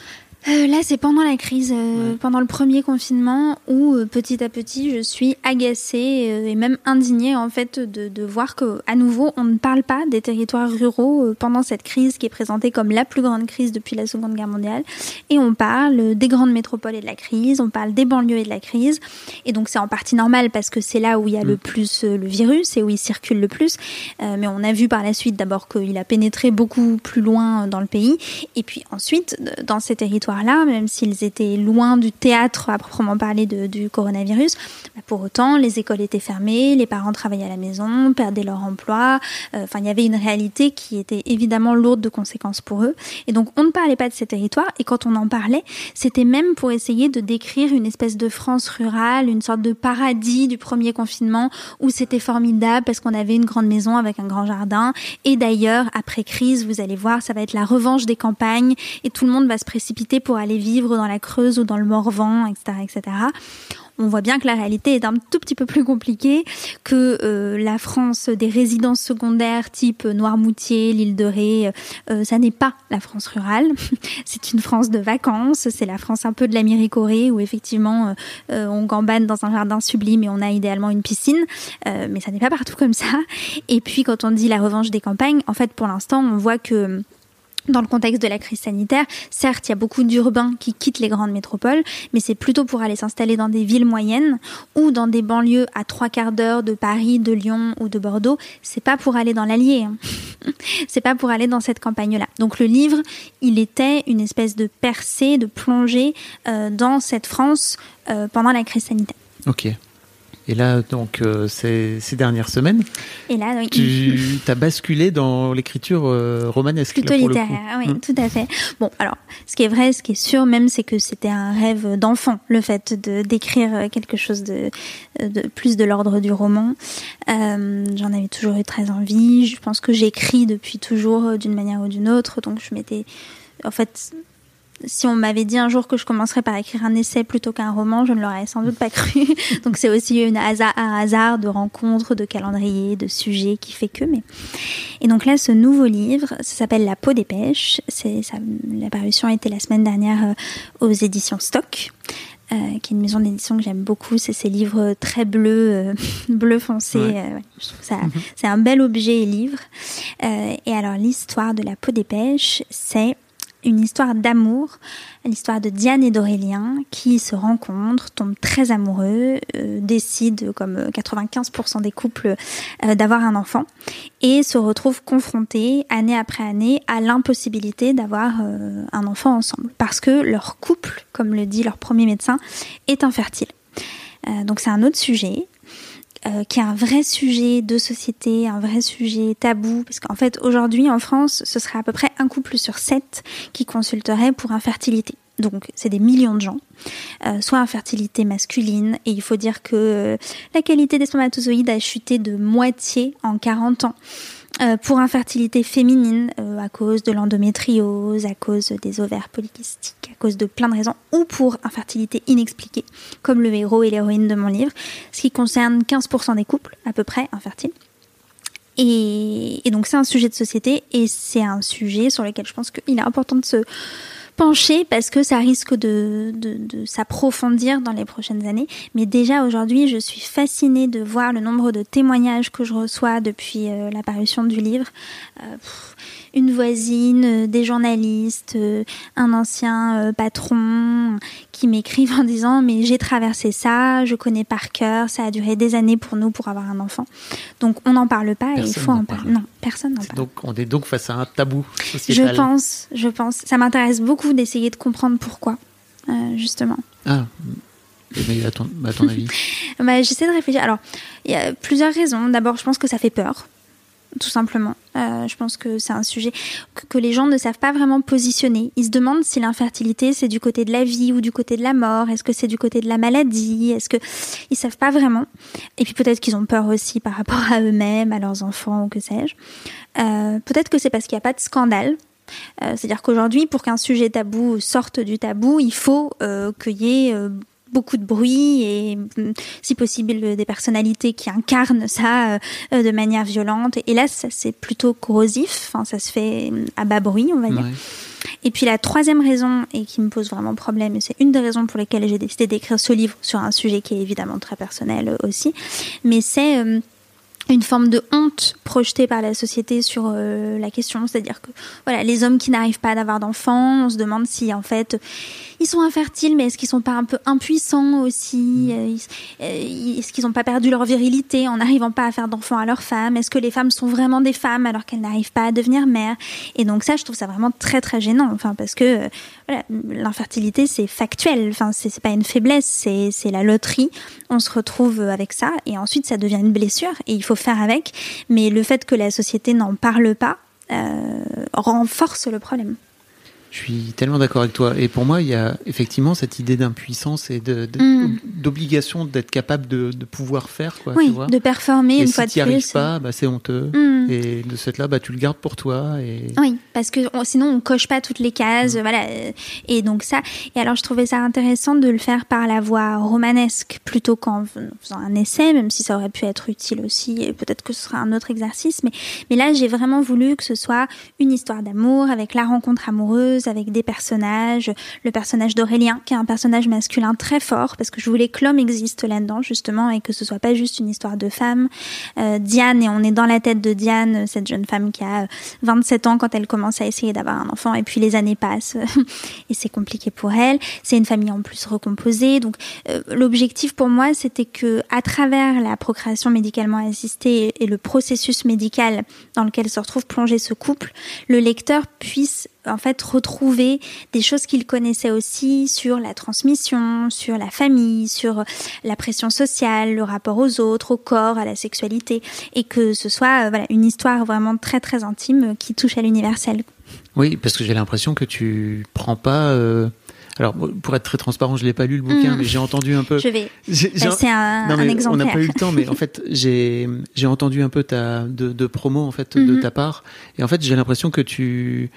Euh, là, c'est pendant la crise, euh, Ouais. pendant le premier confinement, où euh, petit à petit, je suis agacée et même indignée en fait de, de voir que à nouveau, on ne parle pas des territoires ruraux pendant cette crise qui est présentée comme la plus grande crise depuis la Seconde Guerre mondiale, et on parle des grandes métropoles et de la crise, on parle des banlieues et de la crise, et donc c'est en partie normal parce que c'est là où il y a le plus le virus et où il circule le plus, mais on a vu par la suite d'abord qu'il a pénétré beaucoup plus loin dans le pays, et puis ensuite, dans ces territoires-là, même s'ils étaient loin du théâtre à proprement parler du coronavirus, bah, pour autant, les écoles étaient fermées, les parents travaillaient à la maison, perdaient leur emploi. Euh, Enfin, il y avait une réalité qui était évidemment lourde de conséquences pour eux. Et donc, on ne parlait pas de ces territoires. Et quand on en parlait, c'était même pour essayer de décrire une espèce de France rurale, une sorte de paradis du premier confinement où c'était formidable parce qu'on avait une grande maison avec un grand jardin. Et d'ailleurs, après crise, vous allez voir, ça va être la revanche des campagnes et tout le monde va se précipiter pour aller vivre dans la Creuse ou dans le Morvan, etc., etc. On voit bien que la réalité est un tout petit peu plus compliquée que euh, la France des résidences secondaires type Noirmoutier, l'île de Ré. Euh, ça n'est pas la France rurale. [LAUGHS] c'est une France de vacances. C'est la France un peu de l'Américorée où effectivement euh, euh, on gambade dans un jardin sublime et on a idéalement une piscine. Euh, mais ça n'est pas partout comme ça. Et puis quand on dit la revanche des campagnes, en fait pour l'instant on voit que dans le contexte de la crise sanitaire, certes, il y a beaucoup d'urbains qui quittent les grandes métropoles, mais c'est plutôt pour aller s'installer dans des villes moyennes ou dans des banlieues à trois quarts d'heure de Paris, de Lyon ou de Bordeaux. C'est pas pour aller dans l'Allier. hein. [LAUGHS] c'est pas pour aller dans cette campagne-là. Donc le livre, il était une espèce de percée, de plongée euh, dans cette France euh, pendant la crise sanitaire. Ok. Et là, donc, euh, ces, ces dernières semaines, Et là, oui, tu [LAUGHS] as basculé dans l'écriture euh, romanesque. Plutôt là, pour le coup. littéraire, oui, Hum. tout à fait. Bon, alors, ce qui est vrai, ce qui est sûr même, c'est que c'était un rêve d'enfant, le fait de d'écrire quelque chose de, de plus de l'ordre du roman. Euh, J'en avais toujours eu très envie. Je pense que j'écris depuis toujours euh, d'une manière ou d'une autre, donc je m'étais, en fait. Si on m'avait dit un jour que je commencerais par écrire un essai plutôt qu'un roman, je ne l'aurais sans doute pas cru. [LAUGHS] Donc c'est aussi une hasard, un hasard de rencontres, de calendrier, de sujets qui fait que. Mais et donc là, ce nouveau livre, ça s'appelle La peau des pêches. C'est la parution a été la semaine dernière euh, aux éditions Stock. Euh, qui est une maison d'édition que j'aime beaucoup, c'est ces livres très bleus, euh, [LAUGHS] bleu foncé. Ouais. euh, ouais, je trouve ça, c'est un bel objet et livre. Et alors l'histoire de la peau des pêches, c'est une histoire d'amour, l'histoire de Diane et d'Aurélien qui se rencontrent, tombent très amoureux, euh, décident, comme 95% des couples, euh, d'avoir un enfant et se retrouvent confrontés année après année à l'impossibilité d'avoir euh, un enfant ensemble parce que leur couple, comme le dit leur premier médecin, est infertile. donc c'est un autre sujet. Euh, qui est un vrai sujet de société, un vrai sujet tabou, parce qu'en fait aujourd'hui en France, ce serait à peu près un couple sur sept qui consulterait pour infertilité. Donc c'est des millions de gens, euh, soit infertilité masculine, et il faut dire que euh, la qualité des spermatozoïdes a chuté de moitié en 40 ans. Euh, pour infertilité féminine euh, à cause de l'endométriose, à cause des ovaires polykystiques, à cause de plein de raisons, ou pour infertilité inexpliquée, comme le héros et l'héroïne de mon livre, ce qui concerne 15% des couples à peu près infertiles. Et, et donc c'est un sujet de société et c'est un sujet sur lequel je pense qu'il est important de se pencher parce que ça risque de, de, de s'approfondir dans les prochaines années. Mais déjà aujourd'hui, je suis fascinée de voir le nombre de témoignages que je reçois depuis euh, l'apparition du livre. Euh, une voisine, euh, des journalistes, euh, un ancien euh, patron qui m'écrivent en disant mais j'ai traversé ça, je connais par cœur, ça a duré des années pour nous pour avoir un enfant. Donc on n'en parle pas et il faut en parler. Non, personne n'en parle. Donc on est donc face à un tabou sociétal. Je pense, je pense. Ça m'intéresse beaucoup d'essayer de comprendre pourquoi, justement. Ah. Mais à ton, à ton avis [LAUGHS] bah, J'essaie de réfléchir. Alors, il y a plusieurs raisons. D'abord, je pense que ça fait peur tout simplement. Euh, je pense que c'est un sujet que, les gens ne savent pas vraiment positionner. Ils se demandent si l'infertilité c'est du côté de la vie ou du côté de la mort. Est-ce que c'est du côté de la maladie? Est-ce que ils savent pas vraiment Et puis peut-être qu'ils ont peur aussi par rapport à eux-mêmes, à leurs enfants ou que sais-je. Euh, peut-être que c'est parce qu'il n'y a pas de scandale. Euh, c'est-à-dire qu'aujourd'hui, pour qu'un sujet tabou sorte du tabou, il faut qu'il y ait beaucoup de bruit et mm, si possible des personnalités qui incarnent ça euh, de manière violente. Et là, ça c'est plutôt corrosif, enfin, ça se fait mm, à bas bruit, on va dire. Et puis la troisième raison, et qui me pose vraiment problème, et c'est une des raisons pour lesquelles j'ai décidé d'écrire ce livre sur un sujet qui est évidemment très personnel euh, aussi, mais c'est... Euh, une forme de honte projetée par la société sur la question, c'est-à-dire que voilà, les hommes qui n'arrivent pas d'avoir d'enfants, on se demande si en fait ils sont infertiles, mais est-ce qu'ils sont pas un peu impuissants aussi? Mm. euh, euh, Est-ce qu'ils n'ont pas perdu leur virilité en n'arrivant pas à faire d'enfants à leurs femmes? Est-ce que les femmes sont vraiment des femmes alors qu'elles n'arrivent pas à devenir mères? Et donc ça, je trouve ça vraiment très très gênant. Enfin, parce que euh, voilà, l'infertilité, c'est factuel. Enfin, c'est pas une faiblesse, c'est la loterie. On se retrouve avec ça, et ensuite ça devient une blessure, et il faut faire avec. Mais le fait que la société n'en parle pas euh, renforce le problème. Je suis tellement d'accord avec toi. Et pour moi, il y a effectivement cette idée d'impuissance et mm. d'obligation de, d'être capable de, de, pouvoir faire. Quoi, oui, de performer une fois de plus. Si tu n'y arrives pas, bah, c'est honteux. Mm. Et de cette là, bah, tu le gardes pour toi. Et... Oui, parce que sinon, on coche pas toutes les cases. Mm. Voilà. Et donc ça. Et alors, je trouvais ça intéressant de le faire par la voie romanesque plutôt qu'en faisant un essai, même si ça aurait pu être utile aussi. Et peut-être que ce sera un autre exercice. Mais, mais là, j'ai vraiment voulu que ce soit une histoire d'amour avec la rencontre amoureuse avec des personnages, le personnage d'Aurélien, qui est un personnage masculin très fort, parce que je voulais que l'homme existe là-dedans, justement, et que ce soit pas juste une histoire de femme. Euh, Diane, et on est dans la tête de Diane, cette jeune femme qui a 27 ans quand elle commence à essayer d'avoir un enfant, et puis les années passent, [LAUGHS] et c'est compliqué pour elle. C'est une famille en plus recomposée, donc euh, l'objectif pour moi, c'était que à travers la procréation médicalement assistée et le processus médical dans lequel se retrouve plongé ce couple, le lecteur puisse en fait retrouver des choses qu'il connaissait aussi sur la transmission, sur la famille, sur la pression sociale, le rapport aux autres, au corps, à la sexualité, et que ce soit euh, voilà une histoire vraiment très très intime qui touche à l'universel. Oui, parce que j'ai l'impression que tu prends pas. Euh... Alors, pour être très transparent, je l'ai pas lu le bouquin, mm. mais j'ai entendu un peu. Je vais. C'est un, un exemplaire. On n'a pas eu le temps, mais en fait, j'ai j'ai entendu un peu ta de, de promo en fait de mm-hmm. ta part, et en fait, j'ai l'impression que tu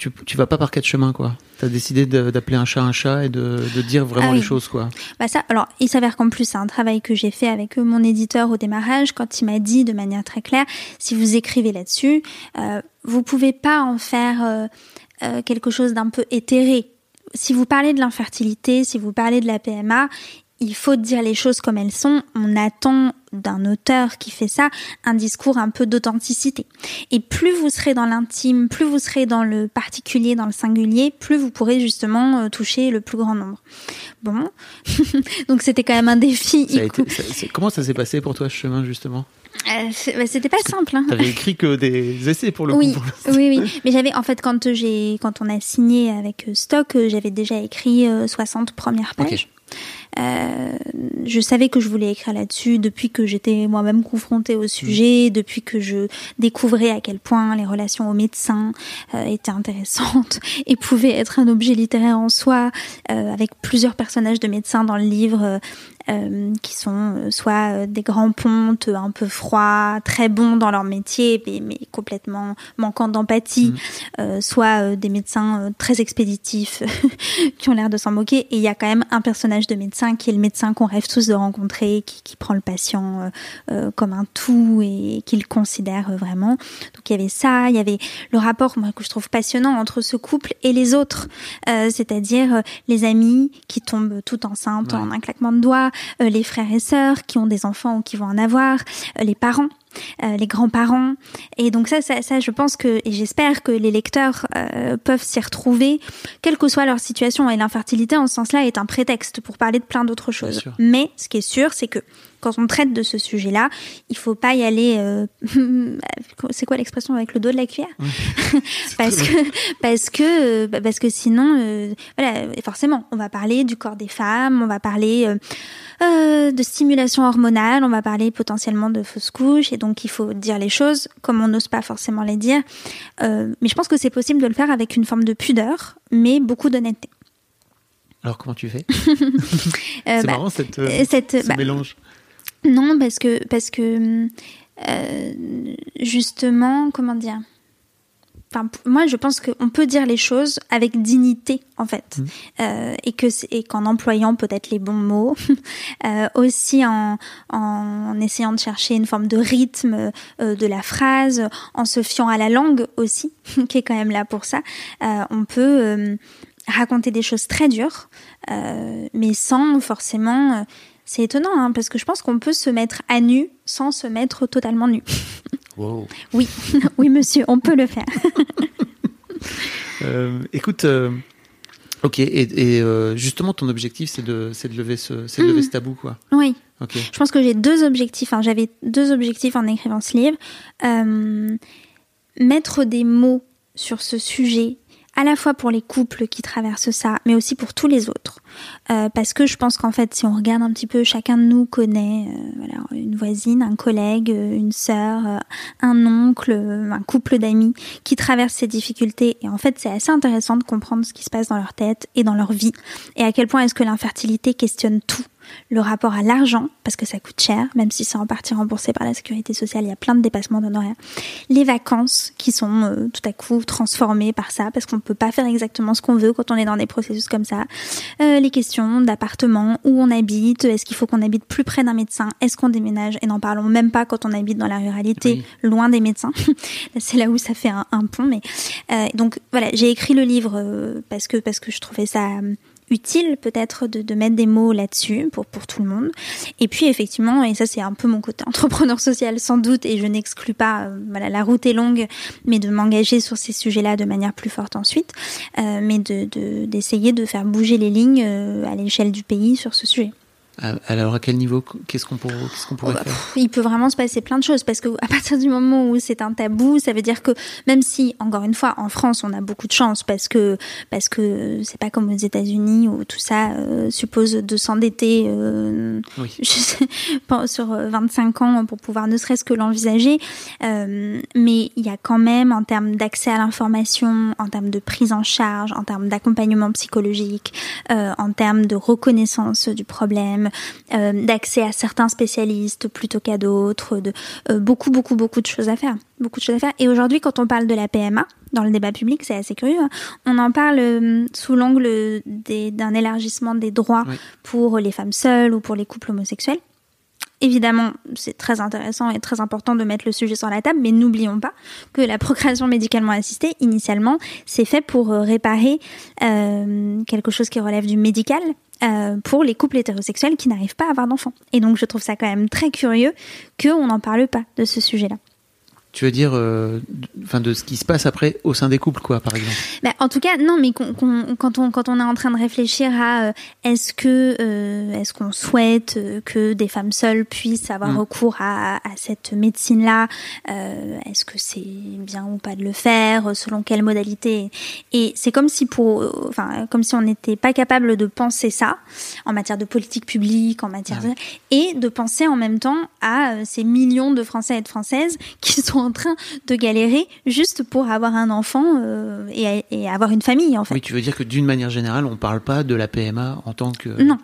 tu, tu vas pas par quatre chemins, quoi. Tu as décidé d'appeler un chat un chat et de, de dire vraiment ah les choses, quoi. Bah ça, alors, il s'avère qu'en plus, c'est un travail que j'ai fait avec mon éditeur au démarrage, quand il m'a dit de manière très claire, si vous écrivez là-dessus, euh, vous pouvez pas en faire euh, euh, quelque chose d'un peu éthéré. Si vous parlez de l'infertilité, si vous parlez de la PMA, il faut dire les choses comme elles sont. On attend d'un auteur qui fait ça un discours un peu d'authenticité. Et plus vous serez dans l'intime, plus vous serez dans le particulier, dans le singulier, plus vous pourrez justement euh, toucher le plus grand nombre. Bon, [LAUGHS] donc c'était quand même un défi. Ça a été, ça, comment ça s'est passé pour toi ce chemin justement? Euh, bah, c'était pas simple. Hein. T'avais écrit que des essais pour le oui, coup. oui, oui. Mais j'avais, en fait, quand j'ai, quand on a signé avec Stock, j'avais déjà écrit 60 premières pages. Euh, je savais que je voulais écrire là-dessus depuis que j'étais moi-même confrontée au sujet, mmh. depuis que je découvrais à quel point les relations aux médecins euh, étaient intéressantes [LAUGHS] et pouvaient être un objet littéraire en soi, euh, avec plusieurs personnages de médecins dans le livre euh, qui sont euh, soit euh, des grands pontes un peu froids, très bons dans leur métier, mais, mais complètement manquant d'empathie, mmh. soit des médecins très expéditifs [LAUGHS] qui ont l'air de s'en moquer. Et il y a quand même un personnage de médecin qui est le médecin qu'on rêve tous de rencontrer, qui, qui prend le patient comme un tout et qui le considère vraiment. Donc il y avait ça, il y avait le rapport moi, que je trouve passionnant entre ce couple et les autres, c'est-à-dire les amis qui tombent tout enceintes en un claquement de doigts, euh, les frères et sœurs qui ont des enfants ou qui vont en avoir, euh, les parents. Euh, les grands-parents. Et donc ça, ça, ça, je pense que, et j'espère que les lecteurs peuvent s'y retrouver, quelle que soit leur situation. Et l'infertilité, en ce sens-là, est un prétexte pour parler de plein d'autres choses. Mais ce qui est sûr, c'est que quand on traite de ce sujet-là, il faut pas y aller. Euh, [LAUGHS] c'est quoi l'expression avec le dos de la cuillère? [LAUGHS] Parce que [LAUGHS] parce que euh, parce que sinon, euh, voilà, forcément, on va parler du corps des femmes, on va parler euh, de stimulation hormonale, on va parler potentiellement de fausses couches, et donc il faut dire les choses comme on n'ose pas forcément les dire. mais je pense que c'est possible de le faire avec une forme de pudeur, mais beaucoup d'honnêteté. Alors comment tu fais? C'est bah, marrant cette, ce bah, mélange. Non, parce que, parce que euh, justement, comment dire? Enfin, moi, je pense qu'on peut dire les choses avec dignité, en fait, mmh. euh, et que et qu'en employant peut-être les bons mots, [LAUGHS] euh, aussi en, en essayant de chercher une forme de rythme de la phrase, en se fiant à la langue aussi, [LAUGHS] qui est quand même là pour ça, on peut raconter des choses très dures, mais sans forcément c'est étonnant, hein, parce que je pense qu'on peut se mettre à nu sans se mettre totalement nu. [LAUGHS] Oui, [LAUGHS] oui, monsieur, on peut le faire. [LAUGHS] Euh, écoute, euh, ok, et, euh, justement, ton objectif, c'est de, de, lever ce, de lever ce tabou, quoi. Oui. Ok. Je pense que j'ai deux objectifs. Hein. J'avais deux objectifs en écrivant ce livre. mettre des mots sur ce sujet à la fois pour les couples qui traversent ça, mais aussi pour tous les autres. Euh, parce que je pense qu'en fait, si on regarde un petit peu, chacun de nous connaît euh, voilà, une voisine, un collègue, euh, une sœur, un oncle, un couple d'amis qui traversent ces difficultés. Et en fait, c'est assez intéressant de comprendre ce qui se passe dans leur tête et dans leur vie. Et à quel point est-ce que l'infertilité questionne tout le rapport à l'argent, parce que ça coûte cher, même si c'est en partie remboursé par la sécurité sociale, il y a plein de dépassements d'honoraires. Les vacances qui sont euh, tout à coup transformées par ça, parce qu'on ne peut pas faire exactement ce qu'on veut quand on est dans des processus comme ça. Euh, les questions d'appartement, où on habite, est-ce qu'il faut qu'on habite plus près d'un médecin, est-ce qu'on déménage, et n'en parlons même pas quand on habite dans la ruralité, loin des médecins. [LAUGHS] c'est là où ça fait un, pont. Mais euh, donc voilà, j'ai écrit le livre parce que parce que je trouvais ça utile peut-être de, de, mettre des mots là-dessus pour, pour tout le monde. Et puis effectivement, et ça c'est un peu mon côté [LAUGHS] entrepreneur social sans doute, et je n'exclus pas, euh, voilà, la route est longue, mais de m'engager sur ces sujets-là de manière plus forte ensuite, euh, mais de d'essayer de, faire bouger les lignes euh, à l'échelle du pays sur ce sujet. Alors à quel niveau Qu'est-ce qu'on pourrait, pourrait faire Il peut vraiment se passer plein de choses parce que à [LAUGHS] partir du moment où c'est un tabou, ça veut dire que même si encore une fois en France on a beaucoup de chance parce que parce que c'est pas comme aux États-Unis où tout ça euh, suppose de s'endetter euh, [LAUGHS] sur 25 ans pour pouvoir ne serait-ce que l'envisager. Euh, mais il y a quand même en termes d'accès à l'information, en termes de prise en charge, en termes d'accompagnement psychologique, en termes de reconnaissance du problème euh, d'accès à certains spécialistes plutôt qu'à d'autres, de euh, beaucoup, beaucoup, beaucoup de choses à faire. Beaucoup de choses à faire. Et aujourd'hui, quand on parle de la PMA, dans le débat public, c'est assez curieux. Hein. On en parle euh, sous l'angle d'un élargissement des droits pour les femmes seules ou pour les couples homosexuels. évidemment, c'est très intéressant et très important de mettre le sujet sur la table, mais n'oublions pas que la procréation médicalement assistée, initialement, c'est fait pour réparer euh, quelque chose qui relève du médical, euh, pour les couples hétérosexuels qui n'arrivent pas à avoir d'enfants. Et donc je trouve ça quand même très curieux qu'on n'en parle pas de ce sujet-là. Tu veux dire, euh, de ce qui se passe après au sein des couples, quoi, par exemple? Bah, en tout cas, non, mais quand on quand on est en train de réfléchir à euh, est-ce que euh, est-ce qu'on souhaite que des femmes seules puissent avoir mm. recours à, à cette médecine-là, est-ce que c'est bien ou pas de le faire, selon quelle modalité? Et c'est comme si pour, enfin, comme si on n'était pas capable de penser ça en matière de politique publique, en matière de, et de penser en même temps à ces millions de Français et de Françaises qui sont en train de galérer juste pour avoir un enfant euh, et, avoir une famille en fait. Oui, tu veux dire que d'une manière générale, on ne parle pas de la PMA en tant que non.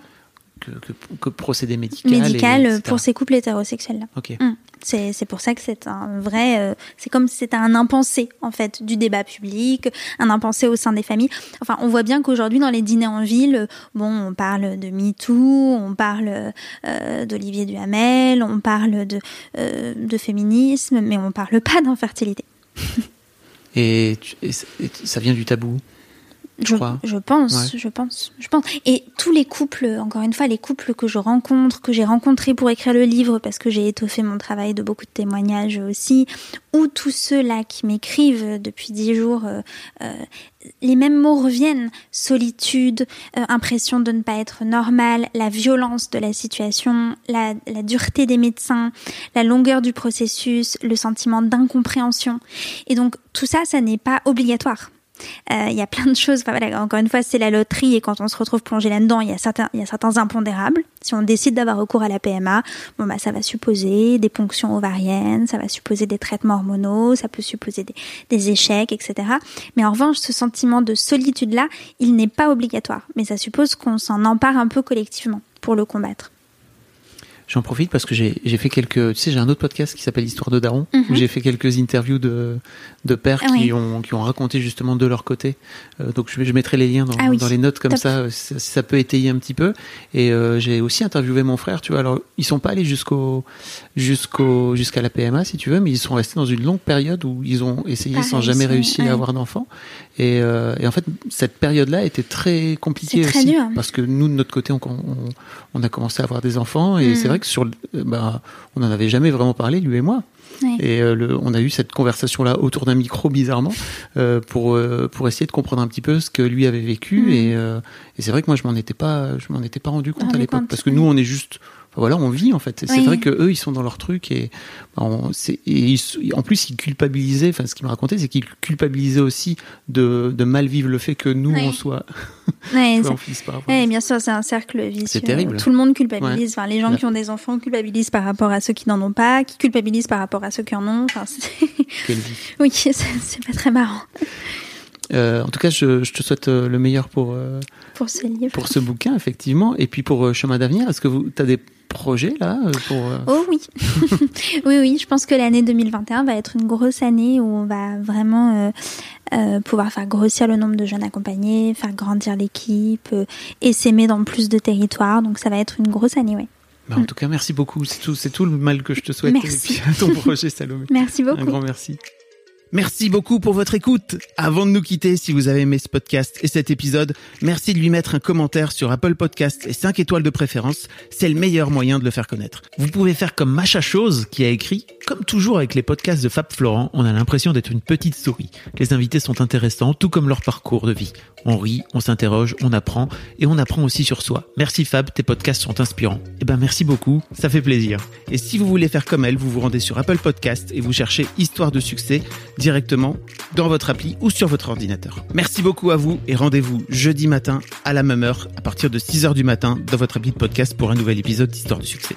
Que, procédé médical. Médical pour ces couples hétérosexuels là. Ok. Hum. C'est pour ça que c'est un vrai, euh, c'est comme si c'était un impensé en fait du débat public, un impensé au sein des familles. Enfin, on voit bien qu'aujourd'hui dans les dîners en ville, bon, on parle de MeToo, on parle euh, d'Olivier Duhamel, on parle de, euh, de féminisme, mais on parle pas d'infertilité. et, ça vient du tabou? Je, je, pense, je pense, je pense. Et tous les couples, encore une fois, les couples que je rencontre, que j'ai rencontrés pour écrire le livre, parce que j'ai étoffé mon travail de beaucoup de témoignages aussi, ou tous ceux-là qui m'écrivent depuis dix jours, euh, euh, les mêmes mots reviennent solitude, euh, impression de ne pas être normal, la violence de la situation, la, la dureté des médecins, la longueur du processus, le sentiment d'incompréhension. Et donc tout ça, ça n'est pas obligatoire. Euh, il y a plein de choses. encore une fois, c'est la loterie et quand on se retrouve plongé là-dedans, il y a certains, il y a certains impondérables. Si on décide d'avoir recours à la PMA, bon bah ça va supposer des ponctions ovariennes, ça va supposer des traitements hormonaux, ça peut supposer des, des échecs, etc. Mais en revanche, ce sentiment de solitude-là, il n'est pas obligatoire, mais ça suppose qu'on s'en empare un peu collectivement pour le combattre. J'en profite parce que j'ai fait quelques. Tu sais, j'ai un autre podcast qui s'appelle Histoire de Daron, où mhm. j'ai fait quelques interviews de, de pères ah qui, ont, qui ont raconté justement de leur côté. Euh, donc je, je, mettrai les liens dans, ah dans les notes comme ça, si ça, peut étayer un petit peu. Et euh, j'ai aussi interviewé mon frère, tu vois. Alors, ils sont pas allés jusqu'au jusqu'au jusqu'à la PMA, si tu veux, mais ils sont restés dans une longue période où ils ont essayé sans jamais réussir à avoir d'enfants. Et, euh, et, en fait, cette période-là était très compliquée très aussi. Dur. Parce que nous, de notre côté, on, on, on a commencé à avoir des enfants. Et mm. c'est vrai que sur, bah, on n'en avait jamais vraiment parlé, lui et moi. Et euh, le, on a eu cette conversation-là autour d'un micro, bizarrement, euh, pour, euh, pour essayer de comprendre un petit peu ce que lui avait vécu. Mm. Et, euh, et c'est vrai que moi, je m'en étais pas, je m'en étais pas rendu compte à l'époque, parce que nous, on est juste voilà, on vit en fait. C'est vrai que eux, ils sont dans leur truc et, en plus ils culpabilisaient. Enfin, ce qu'ils me racontaient, c'est qu'ils culpabilisaient aussi de, de, mal vivre le fait que nous on soit. Ouais, [LAUGHS] bien sûr, c'est un cercle vicieux. C'est terrible. Tout le monde culpabilise. Enfin, les gens qui ont des enfants culpabilisent par rapport à ceux qui n'en ont pas, qui culpabilisent par rapport à ceux qui en ont. Enfin, [LAUGHS] Quelle vie. Oui, c'est pas très marrant. Euh, en tout cas, je, je, te souhaite euh, le meilleur pour, euh, pour ce livre. Pour ce bouquin, effectivement. Et puis pour Chemin d'avenir, est-ce que tu as des projets là pour... Oh oui. [LAUGHS] oui, oui. Je pense que l'année 2021 va être une grosse année où on va vraiment pouvoir faire grossir le nombre de jeunes accompagnés, faire grandir l'équipe et s'aimer dans plus de territoires. Donc ça va être une grosse année, oui. Bah, en mm. tout cas, merci beaucoup. C'est tout, c'est tout le mal que je te souhaite. Merci. à ton projet, Salomé. [LAUGHS] merci beaucoup. Un grand merci. Merci beaucoup pour votre écoute. Avant de nous quitter, si vous avez aimé ce podcast et cet épisode, merci de lui mettre un commentaire sur Apple Podcast et 5 étoiles de préférence. C'est le meilleur moyen de le faire connaître. Vous pouvez faire comme Macha Chose qui a écrit Comme toujours avec les podcasts de Fab Florent, on a l'impression d'être une petite souris. Les invités sont intéressants, tout comme leur parcours de vie. On rit, on s'interroge, on apprend et on apprend aussi sur soi. Merci Fab, tes podcasts sont inspirants. Eh ben merci beaucoup, ça fait plaisir. Et si vous voulez faire comme elle, vous vous rendez sur Apple Podcast et vous cherchez Histoire de succès directement dans votre appli ou sur votre ordinateur. Merci beaucoup à vous et rendez-vous jeudi matin à la même heure à partir de 6h du matin dans votre appli de podcast pour un nouvel épisode d'Histoire de succès.